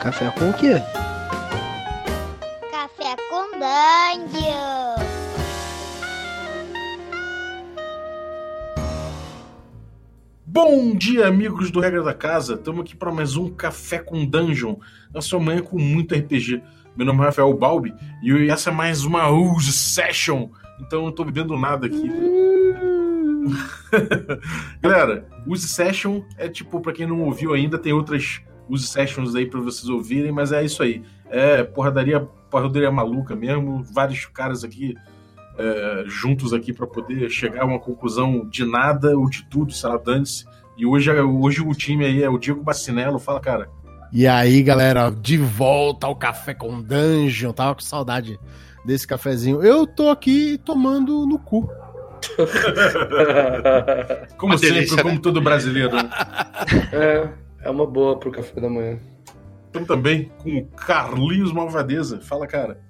Café com o quê? Café com Dungeon. Bom dia, amigos do Regra da Casa. Estamos aqui para mais um Café com Dungeon. Na sua manhã com muito RPG. Meu nome é Rafael Balbi e essa é mais uma Use Session. Então eu não tô bebendo nada aqui. Galera, Use Session é tipo, para quem não ouviu ainda, tem outras Use Sessions aí para vocês ouvirem, mas é isso aí. É porradaria, porradaria maluca mesmo. Vários caras aqui é, juntos aqui para poder chegar a uma conclusão de nada ou de tudo, sei lá, dane-se. E hoje, hoje o time aí é o Diego Bacinello. Fala, cara. E aí, galera, de volta ao Café com Dungeon. Tava com saudade desse cafezinho. Eu tô aqui tomando no cu. como sempre, delícia, como né? todo brasileiro. É, é uma boa pro café da manhã. Estamos também com o Carlinhos Malvadeza. Fala, cara.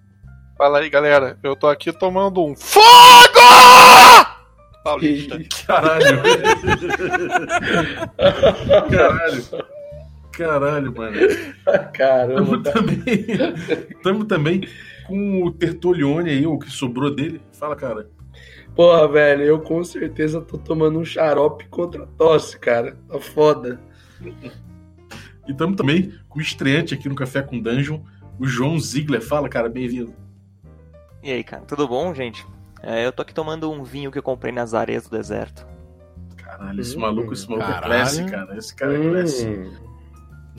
Fala aí, galera. Eu tô aqui tomando um fogo! Paulista. Caralho. Caralho. Caralho, mano. Caramba. Tamo também, tamo também com o Tertolione aí, o que sobrou dele. Fala, cara. Porra, velho, eu com certeza tô tomando um xarope contra a tosse, cara. Tá foda. E estamos também com o estreante aqui no Café com Dungeon, o João Ziegler. Fala, cara, bem-vindo. E aí, cara, tudo bom, gente? É, eu tô aqui tomando um vinho que eu comprei nas areias do deserto. Caralho, esse maluco, esse maluco Caralho. é classe, cara. Esse cara é classe. Hum.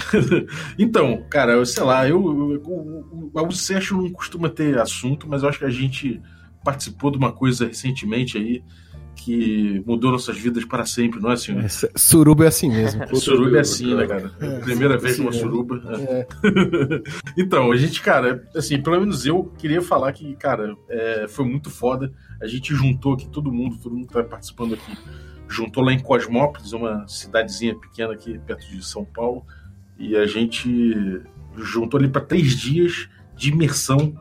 então, cara, eu sei lá, eu, eu, eu, o Sérgio não costuma ter assunto, mas eu acho que a gente participou de uma coisa recentemente aí que mudou nossas vidas para sempre, não é, senhor? É, suruba é assim mesmo. suruba é assim, né, cara? É, Primeira vez numa suruba. É. então, a gente, cara, assim, pelo menos eu queria falar que, cara, é, foi muito foda. A gente juntou aqui todo mundo, todo mundo que tá participando aqui, juntou lá em Cosmópolis, uma cidadezinha pequena aqui perto de São Paulo, e a gente juntou ali para três dias de imersão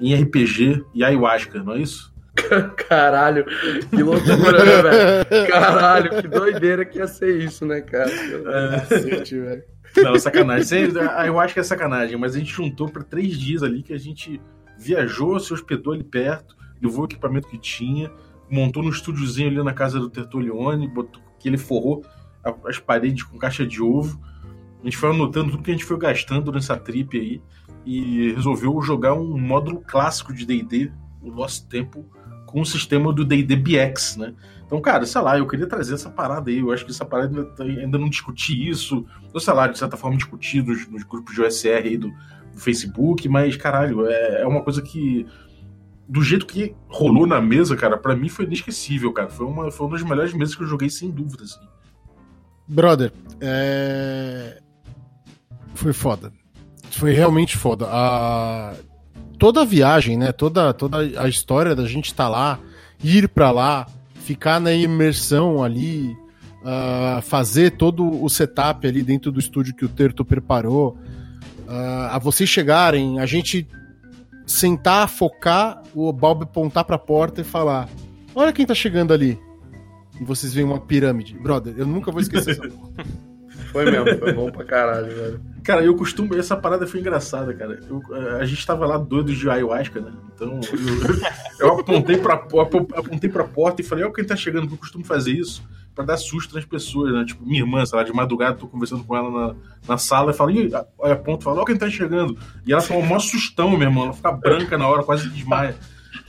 em RPG e ayahuasca, não é isso? Caralho, que loucura, né, velho? Caralho, que doideira que ia ser isso, né, cara? É. Não, sacanagem. Eu acho que é sacanagem, mas a gente juntou para três dias ali que a gente viajou, se hospedou ali perto, levou o equipamento que tinha, montou no estúdiozinho ali na casa do Tertolione, botou, que ele forrou as paredes com caixa de ovo. A gente foi anotando tudo que a gente foi gastando nessa trip aí e resolveu jogar um módulo clássico de D&D, o Lost Temple, com o sistema do D&D BX, né? Então, cara, sei lá, eu queria trazer essa parada aí. Eu acho que essa parada ainda, tá, ainda não discuti isso. Ou sei lá, de certa forma discutir nos, grupos de OSR aí do, do, Facebook, mas, caralho, é, é uma coisa que. Do jeito que rolou na mesa, cara, para mim foi inesquecível, cara. Foi uma, foi uma das melhores mesas que eu joguei, sem dúvida, assim. Brother, é... foi foda. Foi realmente foda. A toda a viagem, né? Toda, toda a história da gente estar tá lá, ir para lá, ficar na imersão ali, uh, fazer todo o setup ali dentro do estúdio que o Terto preparou, uh, a vocês chegarem, a gente sentar, focar, o Bob apontar para a porta e falar: Olha quem tá chegando ali. E vocês veem uma pirâmide. Brother, eu nunca vou esquecer isso. Foi mesmo, foi bom pra caralho, velho. Cara, eu costumo. Essa parada foi engraçada, cara. Eu, a gente tava lá doido de ayahuasca, né? Então eu, eu apontei, pra, apontei pra porta e falei: Ó, quem tá chegando, eu costumo fazer isso pra dar susto nas pessoas, né? Tipo, minha irmã, sei lá, de madrugada, tô conversando com ela na, na sala e falo, e olha, ponto, fala, ó, quem tá chegando. E ela falou, mó sustão, meu irmão. Ela fica branca na hora, quase desmaia.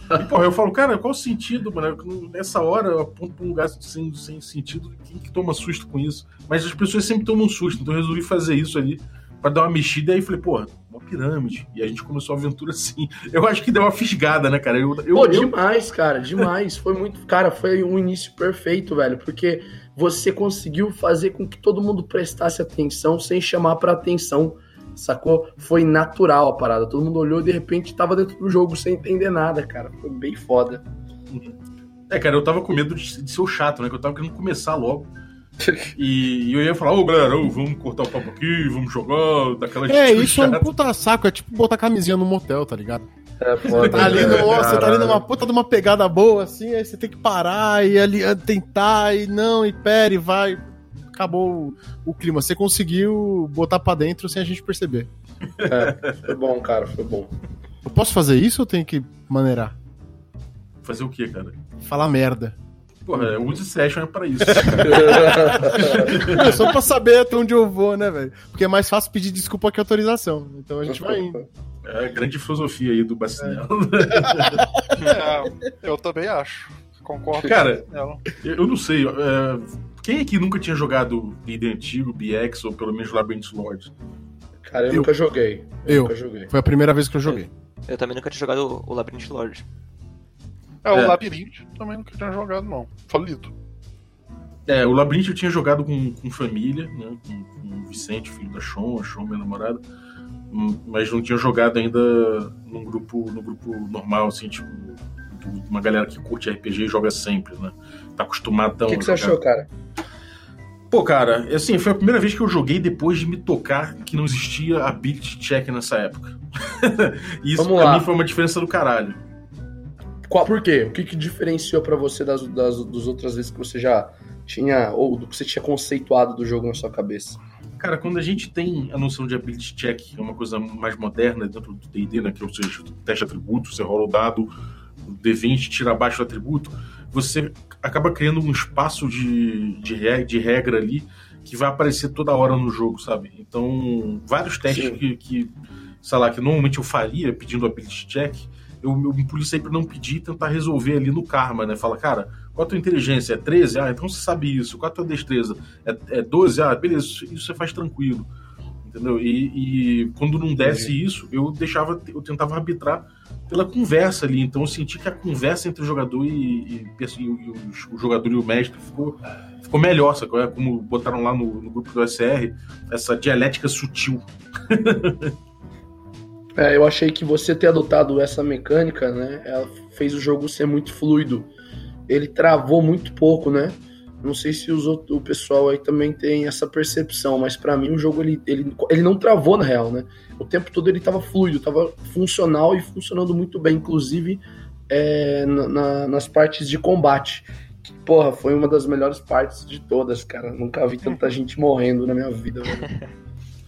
E, porra, eu falo, cara, qual o sentido, mano? Nessa hora eu aponto pra um lugar sem, sem sentido. Quem que toma susto com isso? Mas as pessoas sempre tomam susto, então eu resolvi fazer isso ali para dar uma mexida. E aí falei, porra, uma pirâmide. E a gente começou a aventura assim. Eu acho que deu uma fisgada, né, cara? Eu, eu, Pô, demais, cara, demais. Foi muito. Cara, foi um início perfeito, velho, porque você conseguiu fazer com que todo mundo prestasse atenção sem chamar para atenção sacou? Foi natural a parada. Todo mundo olhou e de repente tava dentro do jogo sem entender nada, cara. Foi bem foda. É, cara, eu tava com medo de, de ser o chato, né? Que eu tava querendo começar logo. E, e, eu ia falar, ô galera, ô, vamos cortar o papo aqui, vamos jogar, daquela É, isso é um puta saco, é tipo botar camisinha no motel, tá ligado? É foda. Tá ali no, você tá ali numa puta de uma pegada boa, assim, aí você tem que parar e ali tentar, e não, e pera, e vai. acabou o, o clima. Você conseguiu botar pra dentro sem a gente perceber. É, foi bom, cara, foi bom. Eu posso fazer isso ou tenho que maneirar? Fazer o quê, cara? Falar merda. Porra, o Use Session é pra isso. É só pra saber até onde eu vou, né, velho? Porque é mais fácil pedir desculpa que autorização. Então a gente vai indo. É a grande filosofia aí do Bacinel. É, eu também acho. Concordo Cara, com ela. Eu eu não sei. é, quem aqui nunca tinha jogado D&D antigo, BX, ou pelo menos Labyrinth Lords? Cara, eu, Eu. nunca joguei. Eu. nunca joguei. Foi a primeira vez que eu joguei. Eu também nunca tinha jogado o Labyrinth Lord. É, o É. Labirinto também nunca tinha jogado, não. Falido. É, o Labyrinth eu tinha jogado com, com família, né? Com, com o Vicente, filho da Sean, a Sean, minha namorada. Hum, Mas não tinha jogado ainda num grupo, no grupo normal, assim, tipo, uma galera que curte RPG e joga sempre, né? Tá acostumado O que, que você achou, cara? Pô, cara, assim, foi a primeira vez que eu joguei depois de me tocar que não existia ability check nessa época. e isso Vamos pra lá. mim foi uma diferença do caralho. Qual, por quê? O que, que diferenciou pra você das, das, das outras vezes que você já tinha, ou do que você tinha conceituado do jogo na sua cabeça? Cara, quando a gente tem a noção de ability check, que é uma coisa mais moderna dentro do D&D, né, que é o seu teste atributo, você rola o dado, o D20, tira abaixo do atributo, você acaba criando um espaço de, de, re- de regra ali que vai aparecer toda hora no jogo, sabe? Então, vários testes que, que, sei lá, que normalmente eu faria pedindo ability check, eu, eu me pra não pedir e tentar resolver ali no karma, né? Fala, cara, qual a tua inteligência? É 13? Ah, então você sabe isso. Qual a tua destreza? É, é 12? Ah, beleza, isso, isso você faz tranquilo. Entendeu? E, e quando não desce isso, eu deixava, eu tentava arbitrar pela conversa ali. Então eu senti que a conversa entre o jogador e, e- e o, o jogador e o mestre ficou, ficou melhor, sacou? É como botaram lá no, no grupo do SR, essa dialética sutil. É, eu achei que você ter adotado essa mecânica, né? Ela fez o jogo ser muito fluido. Ele travou muito pouco, né? Não sei se os outros, o pessoal aí também tem essa percepção, mas pra mim o jogo ele, ele, ele não travou na real, né? O tempo todo ele tava fluido, tava funcional e funcionando muito bem, inclusive é, na- na- nas partes de combate. Que, porra, foi uma das melhores partes de todas, cara. Nunca vi tanta gente morrendo na minha vida, velho.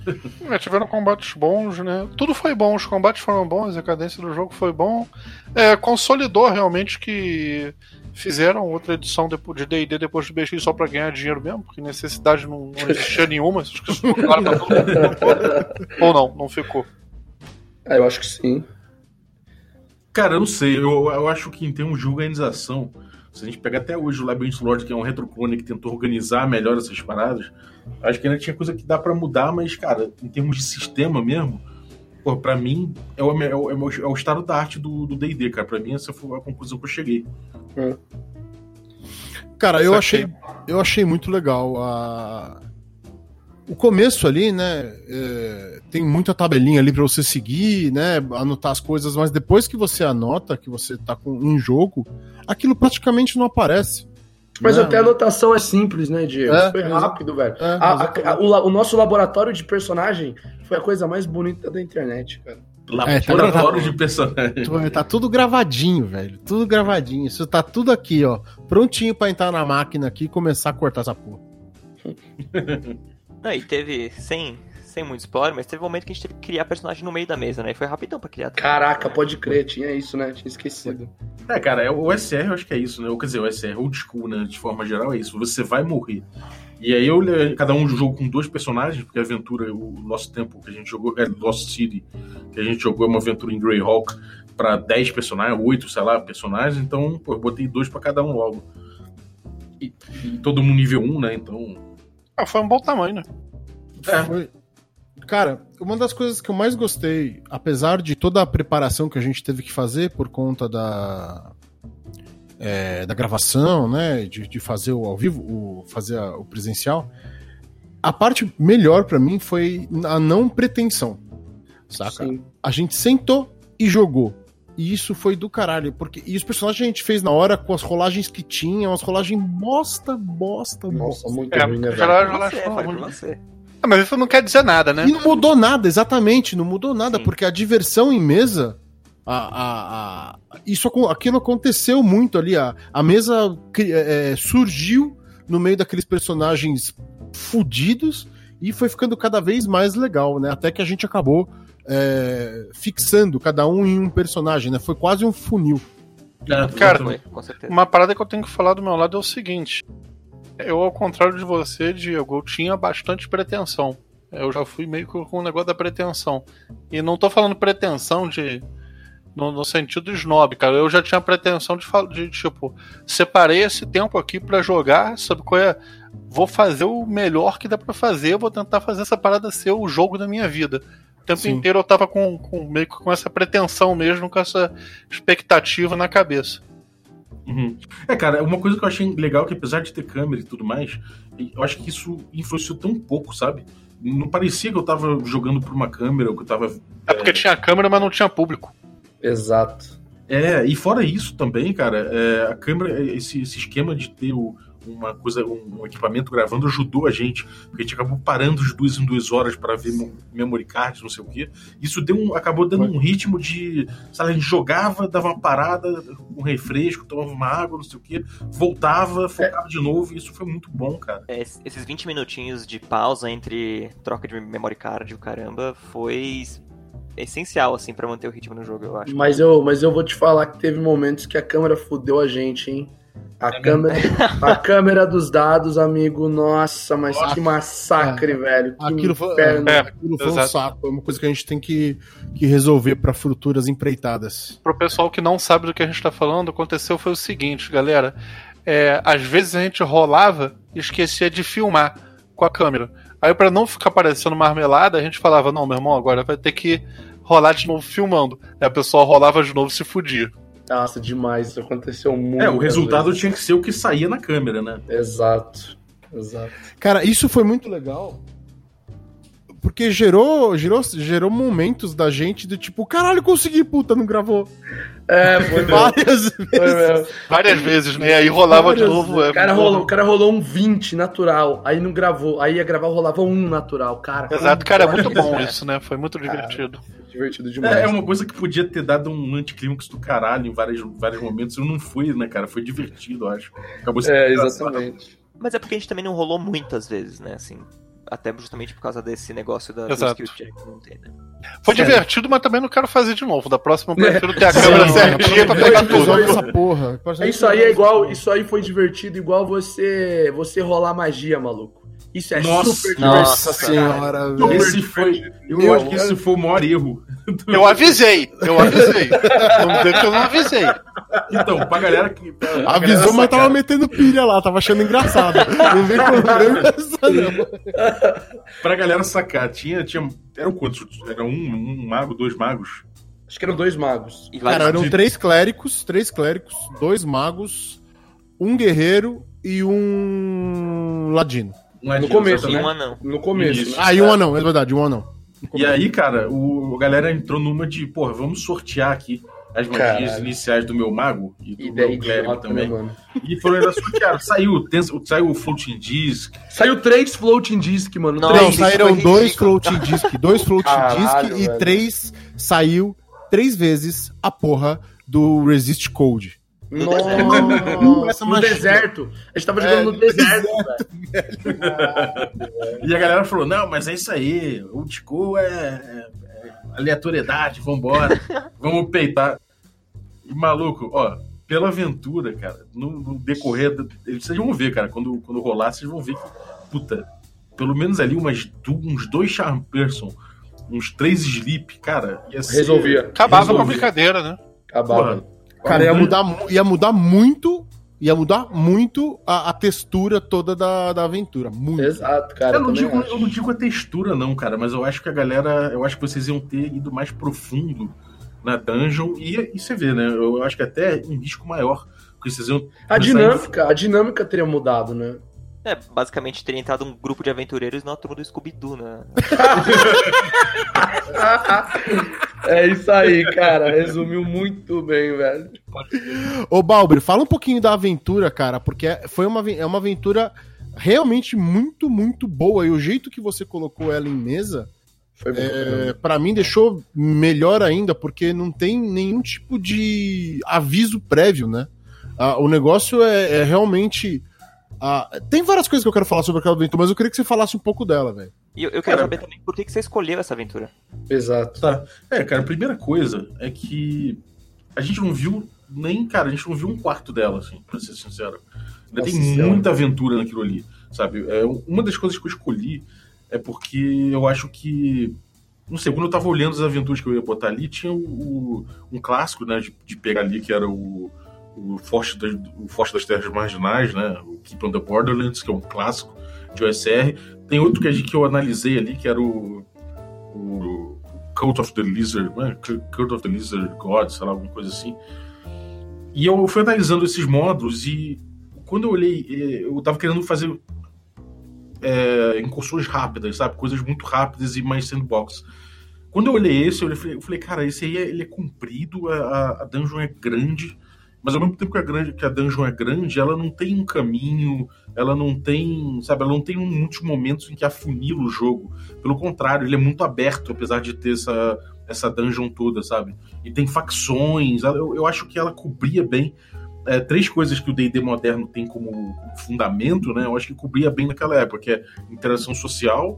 É, tiveram combates bons, né? Tudo foi bom, os combates foram bons, a cadência do jogo foi bom. É, consolidou realmente que fizeram outra edição de D&D depois do BX só pra ganhar dinheiro mesmo, porque necessidade não, não existia nenhuma. Acho que isso ficou claro pra todo mundo. Ou não, não ficou. Ah, eu acho que sim. Cara, eu não sei. Eu, eu acho que em termos de organização, se a gente pegar até hoje o Labyrinth Lord, que é um retroclone que tentou organizar melhor essas paradas, acho que ainda tinha coisa que dá pra mudar, mas, cara, em termos de sistema mesmo, pô, pra mim é o, é o, é o- é o estado da arte do D&D, cara. Pra mim essa foi a conclusão que eu cheguei. Cara, eu achei, eu achei muito legal a... O começo ali, né? é, tem muita tabelinha ali pra você seguir, né? Anotar as coisas, mas depois que você anota que você tá com um jogo, aquilo praticamente não aparece. Mas né? até a anotação é simples, né, Diego? É, foi rápido, velho. É, A- a- a- o, o nosso laboratório de personagem foi a coisa mais bonita da internet, cara. É, tá Laboratório de personagens. Tá- Tá tudo gravadinho, velho. Tudo gravadinho. Isso tá tudo aqui, ó. Prontinho pra entrar na máquina aqui e começar a cortar essa porra. Não, e teve, sem, sem muito spoiler, mas teve um momento que a gente teve que criar personagem no meio da mesa, né? E foi rapidão pra criar. Caraca, pode crer, tinha isso, né? Tinha esquecido. É, cara, é, o SR eu acho que é isso, né? Ou, quer dizer, o SR, old school, né? De forma geral, é isso. Você vai morrer. E aí eu cada um jogo com dois personagens, porque a aventura, o nosso tempo que a gente jogou, é Lost City, que a gente jogou é uma aventura em Greyhawk pra 10 personagens, 8, sei lá, personagens, então, pô, eu botei dois pra cada um logo. E, e todo mundo nível 1, né? Então. Ah, foi um bom tamanho, né? É. Foi- Cara, uma das coisas que eu mais gostei, apesar de toda a preparação que a gente teve que fazer por conta da é, da gravação, né, de, de fazer o ao vivo, o, fazer a- o presencial, a parte melhor pra mim foi a não pretensão, saca? Sim. A gente sentou e jogou. E isso foi do caralho, porque e os personagens a gente fez na hora com as rolagens que tinham, as rolagens bosta, bosta, Nossa, bosta. muito É, ruim, né, já- Você. Ah, mas isso não quer dizer nada, né? E não mudou nada, exatamente, não mudou nada, Sim. porque a diversão em mesa. A, a- a- isso, aquilo aconteceu muito ali. A, a mesa é, é, surgiu no meio daqueles personagens fudidos e foi ficando cada vez mais legal, né? Até que a gente acabou é, fixando cada um em um personagem, né? Foi quase um funil. É, Cara, com certeza. Uma parada que eu tenho que falar do meu lado é o seguinte. Eu, ao contrário de você, Diego, eu tinha bastante pretensão. Eu já fui meio que com o negócio da pretensão. E não tô falando pretensão de. No, no sentido snob, cara. Eu já tinha pretensão de, de tipo, separei esse tempo aqui pra jogar, sabe qual é? Vou fazer o melhor que dá pra fazer, vou tentar fazer essa parada ser o jogo da minha vida. O tempo Sim. inteiro eu tava com, com meio que com essa pretensão mesmo, com essa expectativa na cabeça. Uhum. É, cara, uma coisa que eu achei legal é que apesar de ter câmera e tudo mais, eu acho que isso influenciou tão pouco, sabe? Não parecia que eu tava jogando por uma câmera, ou que eu tava. É porque tinha câmera, mas não tinha público. Exato. É, e fora isso também, cara, é, a câmera, esse, esse esquema de ter o- uma coisa, um, um equipamento gravando ajudou a gente, porque a gente acabou parando de duas em duas horas para ver mo- memory cards, não sei o quê. Isso deu um, acabou dando um ritmo de, sabe, a gente jogava, dava uma parada, um refresco, tomava uma água, não sei o quê, voltava, focava de novo, e isso foi muito bom, cara. É, esses 20 minutinhos de pausa entre troca de memory card e o caramba foi essencial, assim, pra manter o ritmo no jogo, eu acho. Mas eu, mas eu vou te falar que teve momentos que a câmera fudeu a gente, hein? A câmera, a câmera dos dados, amigo, nossa, mas que massacre, velho. Que Aquilo foi, inferno. É, aquilo foi um saco, é uma coisa que a gente tem que, que resolver para futuras empreitadas. Pro pessoal que não sabe do que a gente tá falando, aconteceu foi o seguinte, galera. É, às vezes a gente rolava e esquecia de filmar com a câmera. Aí pra não ficar parecendo marmelada, a gente falava, não, meu irmão, agora vai ter que rolar de novo filmando. Aí a pessoa rolava de novo e se fudia. Nossa, demais. Isso aconteceu muito. É, o resultado tinha que ser o que saía na câmera, né? Exato. Exato. Cara, isso foi muito legal. Porque gerou, gerou, gerou momentos da gente do tipo, caralho, consegui, puta, não gravou. É, foi mesmo. Várias Foi vezes. mesmo. Várias vezes, né? Aí rolava de Várias novo. é, O cara, rolou, o cara rolou um 20 natural, aí não gravou. Aí ia gravar, rolava um natural. Cara, foi Exato, cara, é muito bom isso, né? Foi muito divertido. Divertido demais. É, é uma coisa que podia ter dado um anticlímax do caralho em vários, vários momentos, e não foi, né, cara? Foi divertido, eu acho. Acabou sendo É, engraçado. exatamente. Mas é porque a gente também não rolou muitas vezes, né, assim. Até justamente por causa desse negócio da Exato. skill check que não tem, né? Foi Sério. divertido, mas também não quero fazer de novo. Da próxima eu prefiro ter a câmera certinha pra pegar tudo. essa porra. Isso aí é igual, isso aí foi divertido igual você você rolar magia, maluco. Isso é Nossa, super nossa senhora, Não, velho. Esse foi. Eu Meu acho que esse foi o maior erro. Eu avisei, eu avisei. Vamos dizer que eu não avisei. Então, pra galera que. pra galera Avisou, mas tava sacar, metendo pilha lá, tava achando engraçado. Não vem problema essa não. Pra galera sacar, tinha. tinha eram quantos? Era um, um mago, dois magos? Acho que eram dois magos. Cara, eram três clérigos, três clérigos, dois magos, um guerreiro e um ladino. Um ladino, começo, e exatamente. um anão. No começo. Isso. né? Ah, e um anão, é verdade, um anão. E aí, cara, o, a galera entrou numa de, porra, vamos sortear aqui as magias Caralho. iniciais do meu mago e do Ideia meu clérigo né, também. mano? E foram elas sortearam. Saiu, tem- saiu o Floating Disc. Saiu três floating disc, mano. Não, três. saíram dois floating disc, dois floating Caralho, disc e velho. três saiu três vezes a porra do Resist Code. Nossa, no deserto. A gente tava É, jogando no no deserto, E a galera falou: não, mas é isso aí. O Tico é, é- é aleatoriedade, vambora. vamos peitar. E maluco, ó, pela aventura, cara, no, no decorrer. do- Vocês vão ver, cara, quando, quando rolar, vocês vão ver que, puta, pelo menos ali umas, uns dois Charm Person, uns três Sleep, cara, ia ser. Resolvia. Acabava com a Resolvia. brincadeira, né? Acabava. Porra. Cara, ia mudar, mu- ia mudar muito. Ia mudar muito a, a textura toda da, da aventura. Muito. Exato, cara. Eu não, digo, acho. eu não digo a textura, não, cara, mas eu acho que a galera. Eu acho que vocês iam ter ido mais profundo na dungeon e, e você vê, né? Eu acho que até um risco maior. Porque vocês iam. A dinâmica, a dinâmica teria mudado, né? É, basicamente teria entrado um grupo de aventureiros na turma do Scooby-Doo, né? é isso aí, cara. Resumiu muito bem, velho. Ô, Balber, fala um pouquinho da aventura, cara, porque é- foi uma, é uma aventura realmente muito, muito boa. E o jeito que você colocou ela em mesa, Foi bom. é, para mim, deixou melhor ainda, porque não tem nenhum tipo de aviso prévio, né? Ah, o negócio é, é realmente Ah, tem várias coisas que eu quero falar sobre aquela aventura, mas eu queria que você falasse um pouco dela, velho. E eu, eu quero saber também por que, que você escolheu essa aventura. Exato. Tá. É, cara, a primeira coisa é que a gente não viu nem, cara, a gente não viu um quarto dela, assim, pra ser sincero. Ainda Nossa tem Senhora. muita aventura naquilo ali, sabe? É, uma das coisas que eu escolhi é porque eu acho que. Não sei, quando eu tava olhando as aventuras que eu ia botar ali, tinha o, o- um clássico, né, de, de pegar ali, que era o, o, Forte das, o Forte das Terras Marginais, né? O Keep on the Borderlands, que é um clássico de OSR. Tem outro que, gente- que eu analisei ali, que era o. o Cult of the Lizard, né? Cult of the Lizard God, sei lá, alguma coisa assim. E eu fui analisando esses módulos e quando eu olhei, eu tava querendo fazer é, incursões rápidas, sabe? Coisas muito rápidas e mais sandbox. Quando eu olhei esse, eu falei, eu falei cara, esse aí é- ele é comprido, a- a dungeon é grande, mas ao mesmo tempo que a, grande, que a dungeon é grande, ela não tem um caminho, ela não tem, sabe, ela não tem muitos momentos em que afunila o jogo. Pelo contrário, ele é muito aberto, apesar de ter essa, essa dungeon toda, sabe? E tem facções, eu, eu acho que ela cobria bem é, três coisas que o D&D moderno tem como, como fundamento, né? Eu acho que cobria bem naquela época, que é interação social,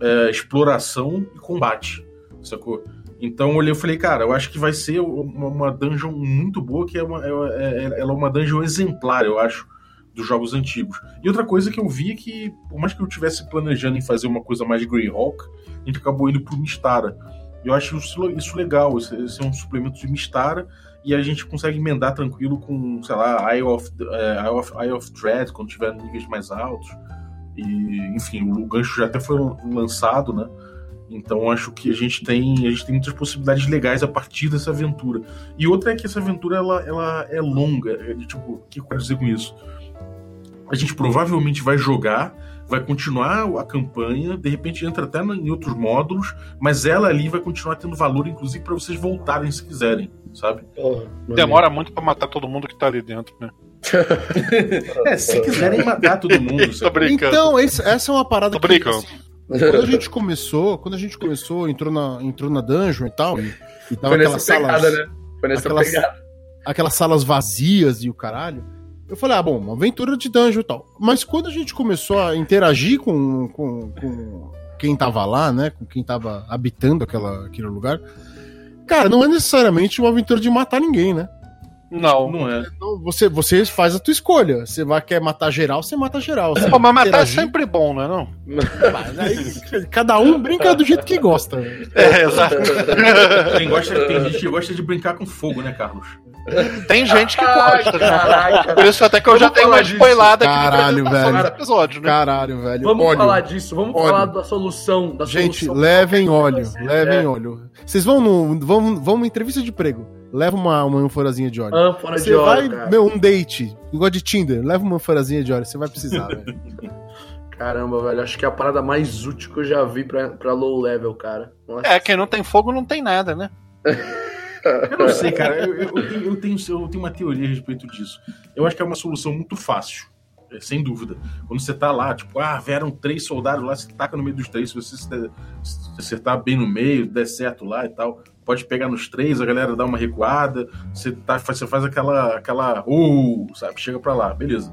é, exploração e combate, sacou? Então eu olhei e falei, cara, eu acho que vai ser uma, uma dungeon muito boa, que é uma, é, é- ela é uma dungeon exemplar, eu acho, dos jogos antigos. E outra coisa que eu vi é que, por mais que eu estivesse planejando em fazer uma coisa mais Greyhawk, a gente acabou indo pro Mistara. Eu acho isso, isso legal, esse, esse é um suplemento de Mistara, e a gente consegue emendar tranquilo com, sei lá, Eye of, é, Eye of, Eye of Dread, quando tiver níveis mais altos. E, enfim, o gancho já até foi lançado, né? Então acho que a gente tem a gente tem muitas possibilidades legais a partir dessa aventura. E outra é que essa aventura ela, ela é longa. É de, tipo, o que eu quero dizer com isso? A gente provavelmente vai jogar, vai continuar a campanha, de repente entra até em outros módulos, mas ela ali vai continuar tendo valor, inclusive, para vocês voltarem se quiserem, sabe? Porra, meu Demora muito pra matar todo mundo que tá ali dentro, né? É, se quiserem matar todo mundo. Tô sabe? brincando. Então, esse- essa é uma parada Tô brincando. assim, quando a gente começou, quando a gente começou, entrou na, entrou na dungeon e tal, e, tava Foi nessa aquelas salas, pegada, né? Foi nessa aquelas- pegada. aquelas salas vazias e o caralho. Eu falei, ah, bom, uma aventura de dungeon e tal. Mas quando a gente começou a interagir com, com, com quem tava lá, né? Com quem tava habitando aquela, aquele lugar, cara, não é necessariamente uma aventura de matar ninguém, né? Não. Não é. Então, você, você faz a tua escolha. Você vai quer matar geral, você mata geral. Você Pô, mas matar é sempre bom, não é não? Mas aí, Cada um brinca do jeito que gosta. É, exato. Tem, gosta, tem gente que gosta de brincar com fogo, né, Carlos? Tem gente que Ai, gosta, né? caraca. Por isso até que eu Vamos já tenho uma spoilada aqui Caralho, velho. episódio, né? Caralho, velho. Vamos Óleo. falar disso, vamos Óleo. falar da solução. Da Gente, solução. levem óleo, É. levem óleo. Vocês vão no, vão, vão numa entrevista de emprego, leva uma, uma ânforazinha de óleo. Ânfora Você de óleo, vai, cara. meu, um date, igual de Tinder, leva uma ânforazinha de óleo, você vai precisar, velho. Caramba, velho. Acho que é a parada mais útil que eu já vi pra, pra low level, cara. Nossa. É, quem não tem fogo não tem nada, né? Eu não sei, cara. Eu, eu- eu tenho, eu, tenho, eu tenho uma teoria a respeito disso. Eu acho que é uma solução muito fácil. É, Sem dúvida. Quando você tá lá, tipo, ah, vieram três soldados lá, você taca no meio dos três. Se você acertar bem no meio, der certo lá e tal, pode pegar nos três, a galera dá uma recuada, você, tá, você faz aquela, aquela, uh, sabe, chega pra lá, beleza.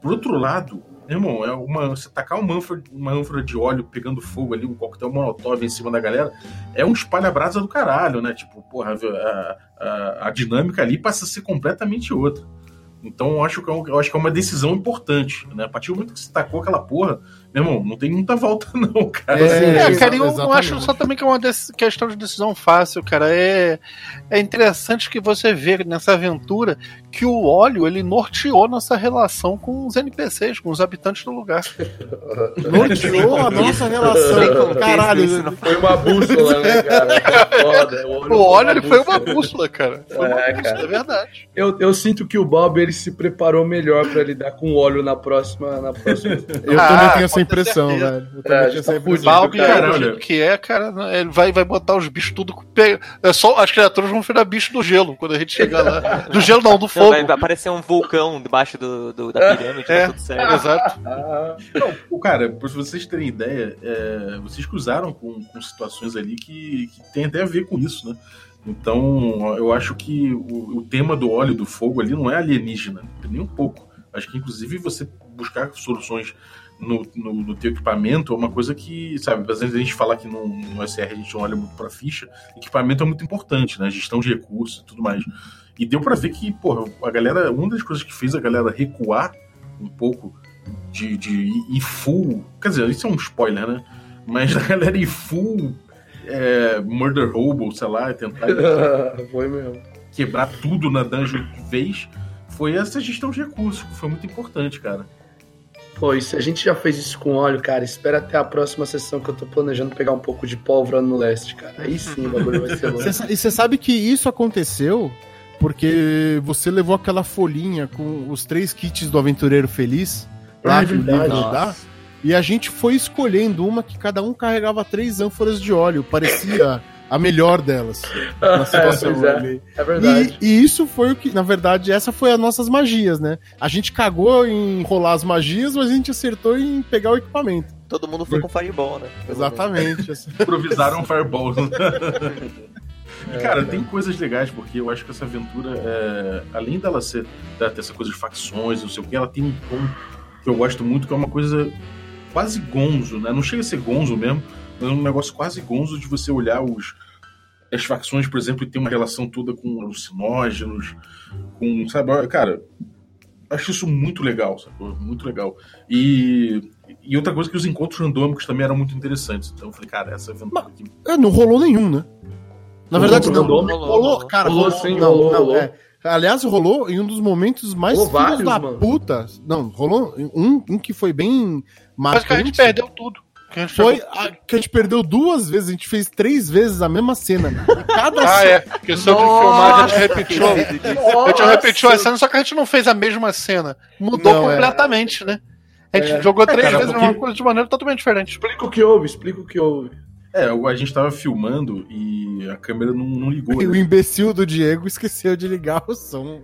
Por outro lado, irmão, é uma, você tacar uma ânfora, uma ânfora de óleo pegando fogo ali, um coquetel molotov em cima da galera, é um espalha-brasa do caralho, né? Tipo, porra, a, a, a dinâmica ali passa a ser completamente outra. Então eu acho que é, um- acho que é uma decisão importante, né? A partir do momento que você tacou aquela porra, meu irmão, não tem muita volta, não, cara. É, É, cara, eu exatamente. acho só também que é uma questão de decisão fácil, cara. É, é interessante que você vê nessa aventura que o óleo ele norteou nossa relação com os NPCs, com os habitantes do lugar. Norteou a nossa relação. Caralho, isso não Foi uma bússola, né, cara? Foi foda. O óleo ele foi uma bússola, cara. Foi uma É, bússola, cara. é verdade. Eu, eu sinto que o Bob ele se preparou melhor pra lidar com o óleo na próxima. Na próxima. eu Ah, também tenho essa impressão, velho. Eu também É, tinha essa tá impressão. fudido. Balbi, cara, do olha. jeito que é, cara, ele vai, vai botar os bichos tudo com pe... é só As criaturas vão virar bicho do gelo quando a gente chegar lá. Do gelo não, do Não, fogo. vai vai aparecer um vulcão debaixo do, do- da pirâmide, É. tá tudo certo. Exato. Não, o cara, pra vocês terem ideia, é, vocês cruzaram com, com situações ali que, que tem até a ver com isso, né? Então, eu acho que o, o tema do óleo e do fogo ali não é alienígena, nem um pouco. Acho que, inclusive, você buscar soluções no, no, no teu equipamento é uma coisa que, sabe, às vezes a gente falar que no, no SR a gente não olha muito pra ficha, equipamento é muito importante, né? Gestão de recursos e tudo mais. E deu para ver que, porra, a galera, uma das coisas que fez a galera recuar um pouco de, de ir full, quer dizer, isso é um spoiler, né? Mas a galera ir full é, Murder Hobo, sei lá, tentar Foi mesmo. quebrar tudo na dungeon de vez, foi essa gestão de recursos, que foi muito importante, cara. Pô, e se a gente já fez isso com óleo, cara, espera até a próxima sessão que eu tô planejando pegar um pouco de pólvora no leste, cara. Aí sim o bagulho vai ser louco. E você sabe que isso aconteceu porque você levou aquela folhinha com os três kits do Aventureiro Feliz lá verdade. livro dá. E a gente foi escolhendo uma que cada um carregava três ânforas de óleo. Parecia a melhor delas. Na situação é. ali. É verdade. E, e isso foi o que, na verdade, essa foi as nossas magias, né? A gente cagou em rolar as magias, mas a gente acertou em pegar o equipamento. Todo mundo foi com Fireball, né? Pelo Exatamente. Improvisaram Fireball. E, É, cara, tem coisas legais, porque eu acho que essa aventura, é, além dela ser dela ter essa coisa de facções, não sei o que, ela tem um tom que eu gosto muito, que é uma coisa quase gonzo, né? Não chega a ser gonzo mesmo, é um negócio quase gonzo de você olhar os as facções, por exemplo, e ter uma relação toda com alucinógenos, com, sabe, cara, acho isso muito legal, sacou? Muito legal. E, e outra coisa que os encontros randômicos também eram muito interessantes. Então eu falei, cara, essa aventura aqui É, não rolou nenhum, né? Na Rolou verdade, não. randômico? Rolou, cara, Rolou rolou, sim, não, rolou, não, rolou. é. Aliás, rolou em um dos momentos mais Rolou filhos vários, da mano. puta. Não, rolou um, um que foi bem Mas que a gente marcante. perdeu tudo. Que a gente Foi a, que a gente perdeu duas vezes, a gente fez três vezes a mesma cena. E cada Ah, cena- é. Questão de filmagem, a gente repetiu. A gente repetiu a cena, só que a gente não fez a mesma cena. Mudou Não, é. completamente, né? A gente É. jogou três Cara, vezes a porque- mesma coisa de maneira totalmente diferente. Explica o que houve, explica o que houve. É, a gente tava filmando e a câmera não, não ligou. E o Né? imbecil do Diego esqueceu de ligar o som.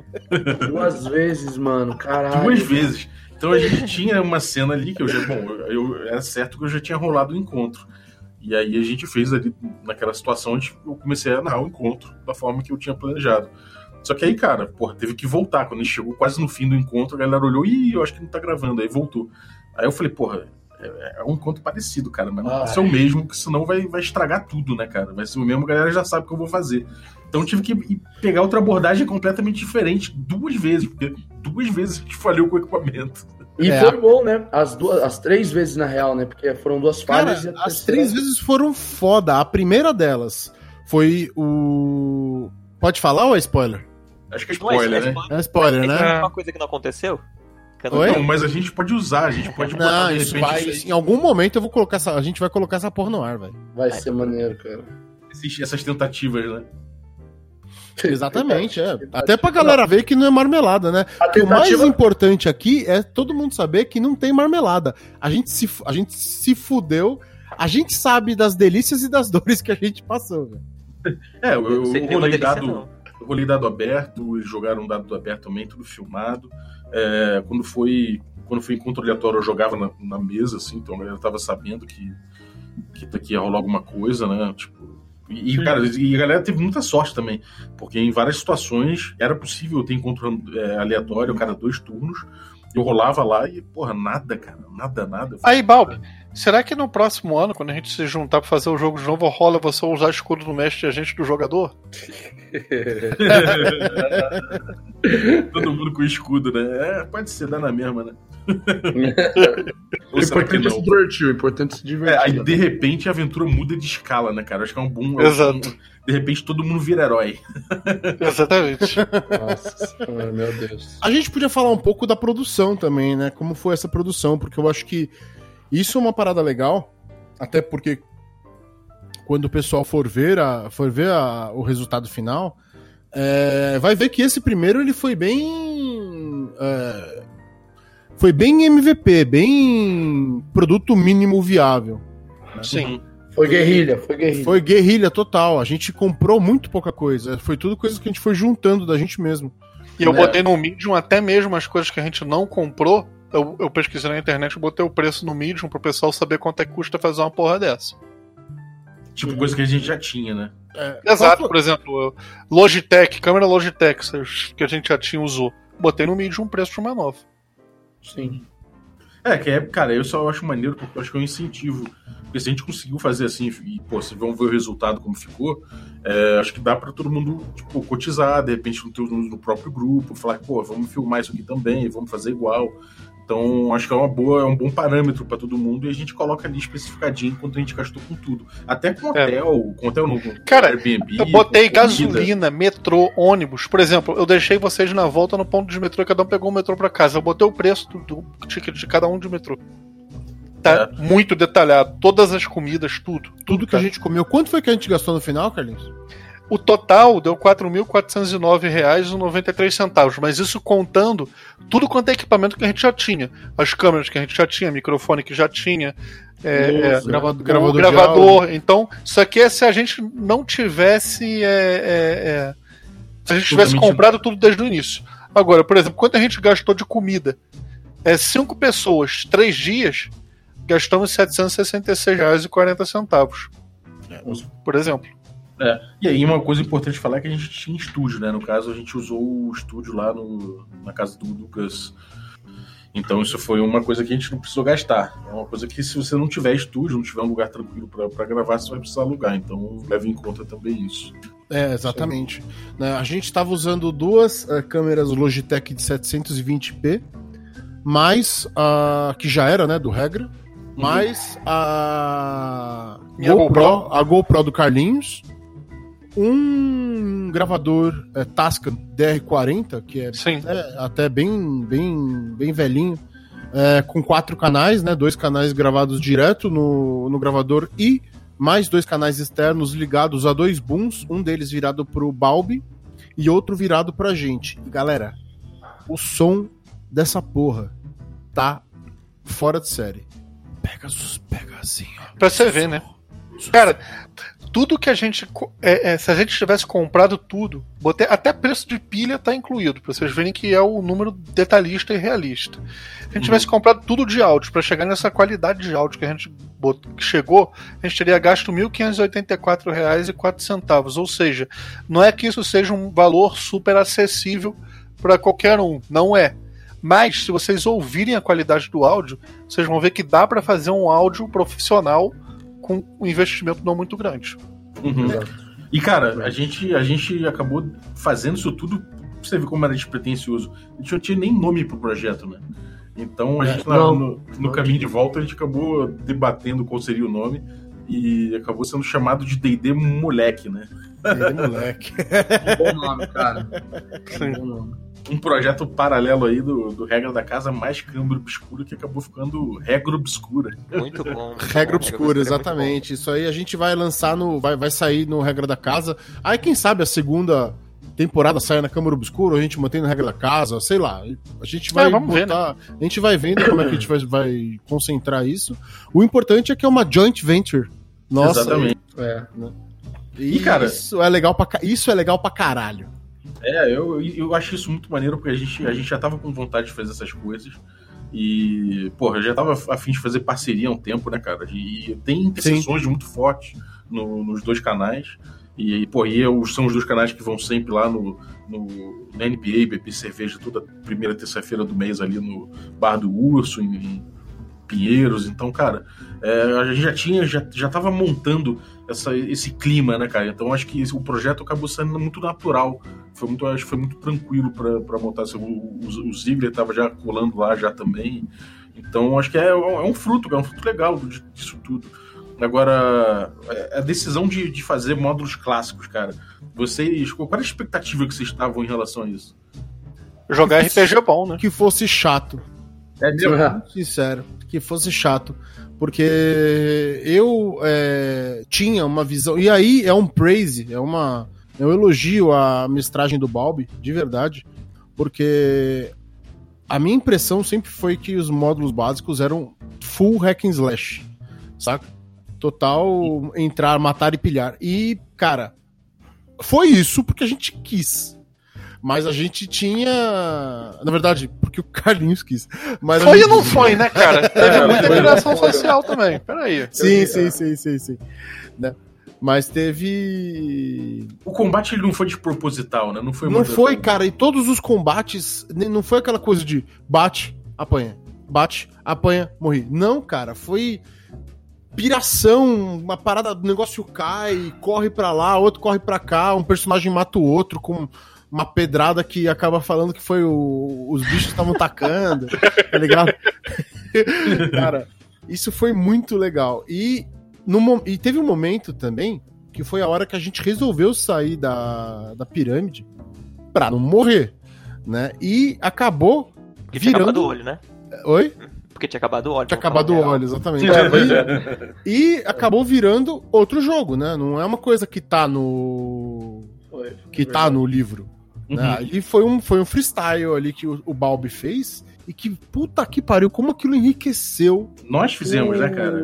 Duas vezes, mano, caralho. Duas vezes. Então a gente tinha uma cena ali que eu já. Bom, eu, eu- era certo que eu já tinha rolado o encontro. E aí a gente fez ali, naquela situação, a gente- eu comecei a narrar o encontro da forma que eu tinha planejado. Só que aí, cara, porra, teve que voltar. Quando a gente chegou quase no fim do encontro, a galera olhou e eu acho que não tá gravando. Aí voltou. Aí eu falei, porra, é, é um encontro parecido, cara, mas não Ai. pode ser o mesmo, porque senão vai, vai estragar tudo, né, cara? Vai ser o mesmo, a galera já sabe o que eu vou fazer. Então eu tive que pegar outra abordagem completamente diferente duas vezes, porque duas vezes a gente falhou com o equipamento. E É. foi bom, né? As, duas, as três vezes, na real, né? Porque foram duas Cara, falhas e a as terceira- três vezes foram foda. A primeira delas foi o. Pode falar ou é spoiler? Acho que é Não é spoiler, né? spoiler. É spoiler, É que né? é uma coisa que não aconteceu. Eu não- Oi? Não, mas a gente pode usar, a gente pode botar Não, de isso repente vai. isso Em algum momento eu vou colocar essa. A gente vai colocar essa porra no ar, velho. Vai ser maneiro, cara. esses- essas tentativas, né? Exatamente, é. Até pra galera ver que não é marmelada, né? A O mais tentativa... importante aqui é todo mundo saber que não tem marmelada. A gente se, a gente se fudeu, a gente sabe das delícias e das dores que a gente passou, velho. É, eu, eu nenhuma rolei delícia, dado, eu rolei dado aberto, eles jogaram dado aberto também, tudo filmado. É, quando foi quando foi encontro aleatório, eu jogava na, na mesa, assim, então a galera tava sabendo que, que, que ia rolar alguma coisa, né? Tipo, e, e, cara, e a galera teve muita sorte também, porque em várias situações era possível ter encontro é, aleatório, cada dois turnos. Eu rolava lá e, porra, nada, cara, nada, nada. Aí, Balbi, será que no próximo ano, quando a gente se juntar pra fazer o jogo de novo, rola você usar escudo do mestre e agente do jogador? Todo mundo com escudo, né? É, pode ser, dá na mesma, né? O importante é se divertir, o importante é se É, divertir. aí de repente a aventura muda de escala, né, cara? Acho que é um boom. Exato. De repente todo mundo vira herói. Exatamente. Nossa senhora, meu Deus. A gente podia falar um pouco da produção também, né? Como foi essa produção, porque eu acho que isso é uma parada legal, até porque quando o pessoal for ver, a, for ver a- o resultado final, é, vai ver que esse primeiro ele foi bem. é, foi bem MVP, bem produto mínimo viável. Sim. Foi guerrilha, foi guerrilha. Foi guerrilha total. A gente comprou muito pouca coisa. Foi tudo coisa que a gente foi juntando da gente mesmo. E eu É. botei no Medium até mesmo as coisas que a gente não comprou. Eu, eu pesquisei na internet e botei o preço no Medium pro pessoal saber quanto é que custa fazer uma porra dessa. Tipo, coisa que a gente já tinha, né? Exato, por exemplo, Logitech, câmera Logitech, que a gente já tinha usou. Botei no Medium um preço de uma nova. Sim. É, que é, cara, eu só acho maneiro porque eu acho que é um incentivo. Porque se a gente conseguiu fazer assim, e, pô, vocês vão ver o resultado como ficou, é, acho que dá pra todo mundo, tipo, cotizar, de repente, no, teu, no próprio grupo, falar, pô, vamos filmar isso aqui também, vamos fazer igual. Então, acho que é uma boa, é um bom parâmetro para todo mundo e a gente coloca ali especificadinho quanto a gente gastou com tudo. Até com É. hotel, com hotel não, com Cara, Airbnb. Eu botei gasolina, metrô, ônibus. Por exemplo, eu deixei vocês na volta no ponto de metrô, cada um pegou um metrô pra casa. Eu botei o preço do, ticket de cada um de metrô. Tá muito detalhado. Todas as comidas, tudo. Tudo que a gente comeu. Quanto foi que a gente gastou no final, Carlinhos? O total deu R$ 4.409,93, mas isso contando tudo quanto é equipamento que a gente já tinha. As câmeras que a gente já tinha, microfone que já tinha, é, é, Nossa, Gravado- o gravador de gravador. Então, isso aqui é se a gente não tivesse. é, é, é, se a gente tivesse Totalmente- comprado tudo desde o início. Agora, por exemplo, quanto a gente gastou de comida? É cinco pessoas, três dias, gastamos R$ 766,40. Por exemplo. É. E aí, uma coisa importante falar é que a gente tinha estúdio, né? No caso, a gente usou o estúdio lá no, na casa do Lucas. Então, isso foi uma coisa que a gente não precisou gastar. É uma coisa que, se você não tiver estúdio, não tiver um lugar tranquilo pra pra gravar, você vai precisar alugar. Então, leve em conta também isso. É, exatamente. Né, A gente estava usando duas eh, câmeras Logitech de 720p, mais a que já era, né, do regra, mais a GoPro, a GoPro do Carlinhos, um gravador eh, Tascam DR40, que é Sim. é, até bem, bem, bem velhinho, é, com quatro canais, né? Dois canais gravados direto no, no gravador e mais dois canais externos ligados a dois booms, um deles virado pro Balbi e outro virado pra gente. E galera, o som dessa porra tá fora de série. Pega, pega assim, ó. Pra você ver, né? Cara, tudo que a gente. é, é, se a gente tivesse comprado tudo, botei, até preço de pilha tá incluído, pra vocês verem que é o número detalhista e realista. Se a gente tivesse comprado tudo de áudio, pra chegar nessa qualidade de áudio que a gente bot- que chegou, a gente teria gasto R$ 1.584,04. Ou seja, não é que isso seja um valor super acessível para qualquer um, não é. Mas, se vocês ouvirem a qualidade do áudio, vocês vão ver que dá para fazer um áudio profissional com um investimento não muito grande. Uhum. E, cara, a gente, a gente acabou fazendo isso tudo. pra Você ver como era despretensioso. A gente não tinha nem nome pro projeto, né? Então, a É, gente, não. no, no caminho de volta, a gente acabou debatendo qual seria o nome. E acabou sendo chamado de D&D Moleque, né? Aí, moleque. Bom nome, cara. Sim. Bom nome. Um projeto paralelo aí do, do Regra da Casa mais câmbio obscuro que acabou ficando Regra Obscura. Muito bom. muito Regra bom. obscura, é muito exatamente. Isso aí a gente vai lançar no. Vai, vai sair no Regra da Casa. Aí, quem sabe, a segunda temporada sai na Câmara Obscura, ou a gente mantém na Regra da Casa, sei lá. A gente vai É, vamos ver, botar. A gente vai vendo como é que a gente vai, vai concentrar isso. O importante é que é uma joint venture. Nossa, Exatamente. É. E, E, cara- isso é legal pra, ca- isso é legal pra caralho. É, eu, eu acho isso muito maneiro porque a gente, a gente já tava com vontade de fazer essas coisas. E, porra, eu já tava a fim de fazer parceria há um tempo, né, cara? E tem interseções muito fortes no- nos dois canais. E, pô, e eu- são os dois canais que vão sempre lá no, no, na NBA, beber cerveja toda primeira terça-feira do mês ali no Bar do Urso, em, em Pinheiros. Então, cara, é, a gente já tinha, já, já tava montando essa, esse clima, né, cara? Então acho que esse- o projeto acabou sendo muito natural. Foi muito, acho que foi muito tranquilo pra pra montar. Assim, O, o, o Ziggler tava já colando lá já também. Então acho que é, é um fruto, é um fruto legal disso tudo. Agora, é, a decisão de, de fazer módulos clássicos, cara. Vocês. Qual era a expectativa que vocês estavam em relação a isso? Jogar RPG é bom, né? Que fosse chato. É É. sincero, que fosse chato. Porque eu é, tinha uma visão. E aí é um praise, é uma. Um elogio à mestragem do Balbi, de verdade. Porque a minha impressão sempre foi que os módulos básicos eram full hack and slash. Saca? Total entrar, matar e pilhar. E, cara, foi isso porque a gente quis. Mas a gente tinha. Na verdade, porque o Carlinhos quis. Mas Foi e gente- não foi, né, cara? Teve É, muita foi, interação foi. social também. Peraí. Sim, sim, sim, sim, sim. Né? Mas teve. O combate ele não foi desproposital, né? Não foi Não foi, cara, e todos os combates. Não foi aquela coisa de bate, apanha. bate, apanha, morri. Não, cara, foi piração, uma parada, o negócio cai, corre pra lá, outro corre pra cá, um personagem mata o outro com uma pedrada que acaba falando que foi o, os bichos estavam tacando, tá ligado? cara, isso foi muito legal. E, no, e teve um momento também que foi a hora que a gente resolveu sair da, da pirâmide pra não morrer, né? E acabou Porque tinha acabado o olho, né? Oi? Porque tinha acabado o óleo. Tinha acabado o óleo, exatamente. E, e acabou virando outro jogo, né? Não é uma coisa que tá no. Foi, que tá no livro. Né? E foi um, foi um freestyle ali que o, o Balbi fez. E que, puta que pariu, como aquilo enriqueceu. Nós fizemos, o- né, cara?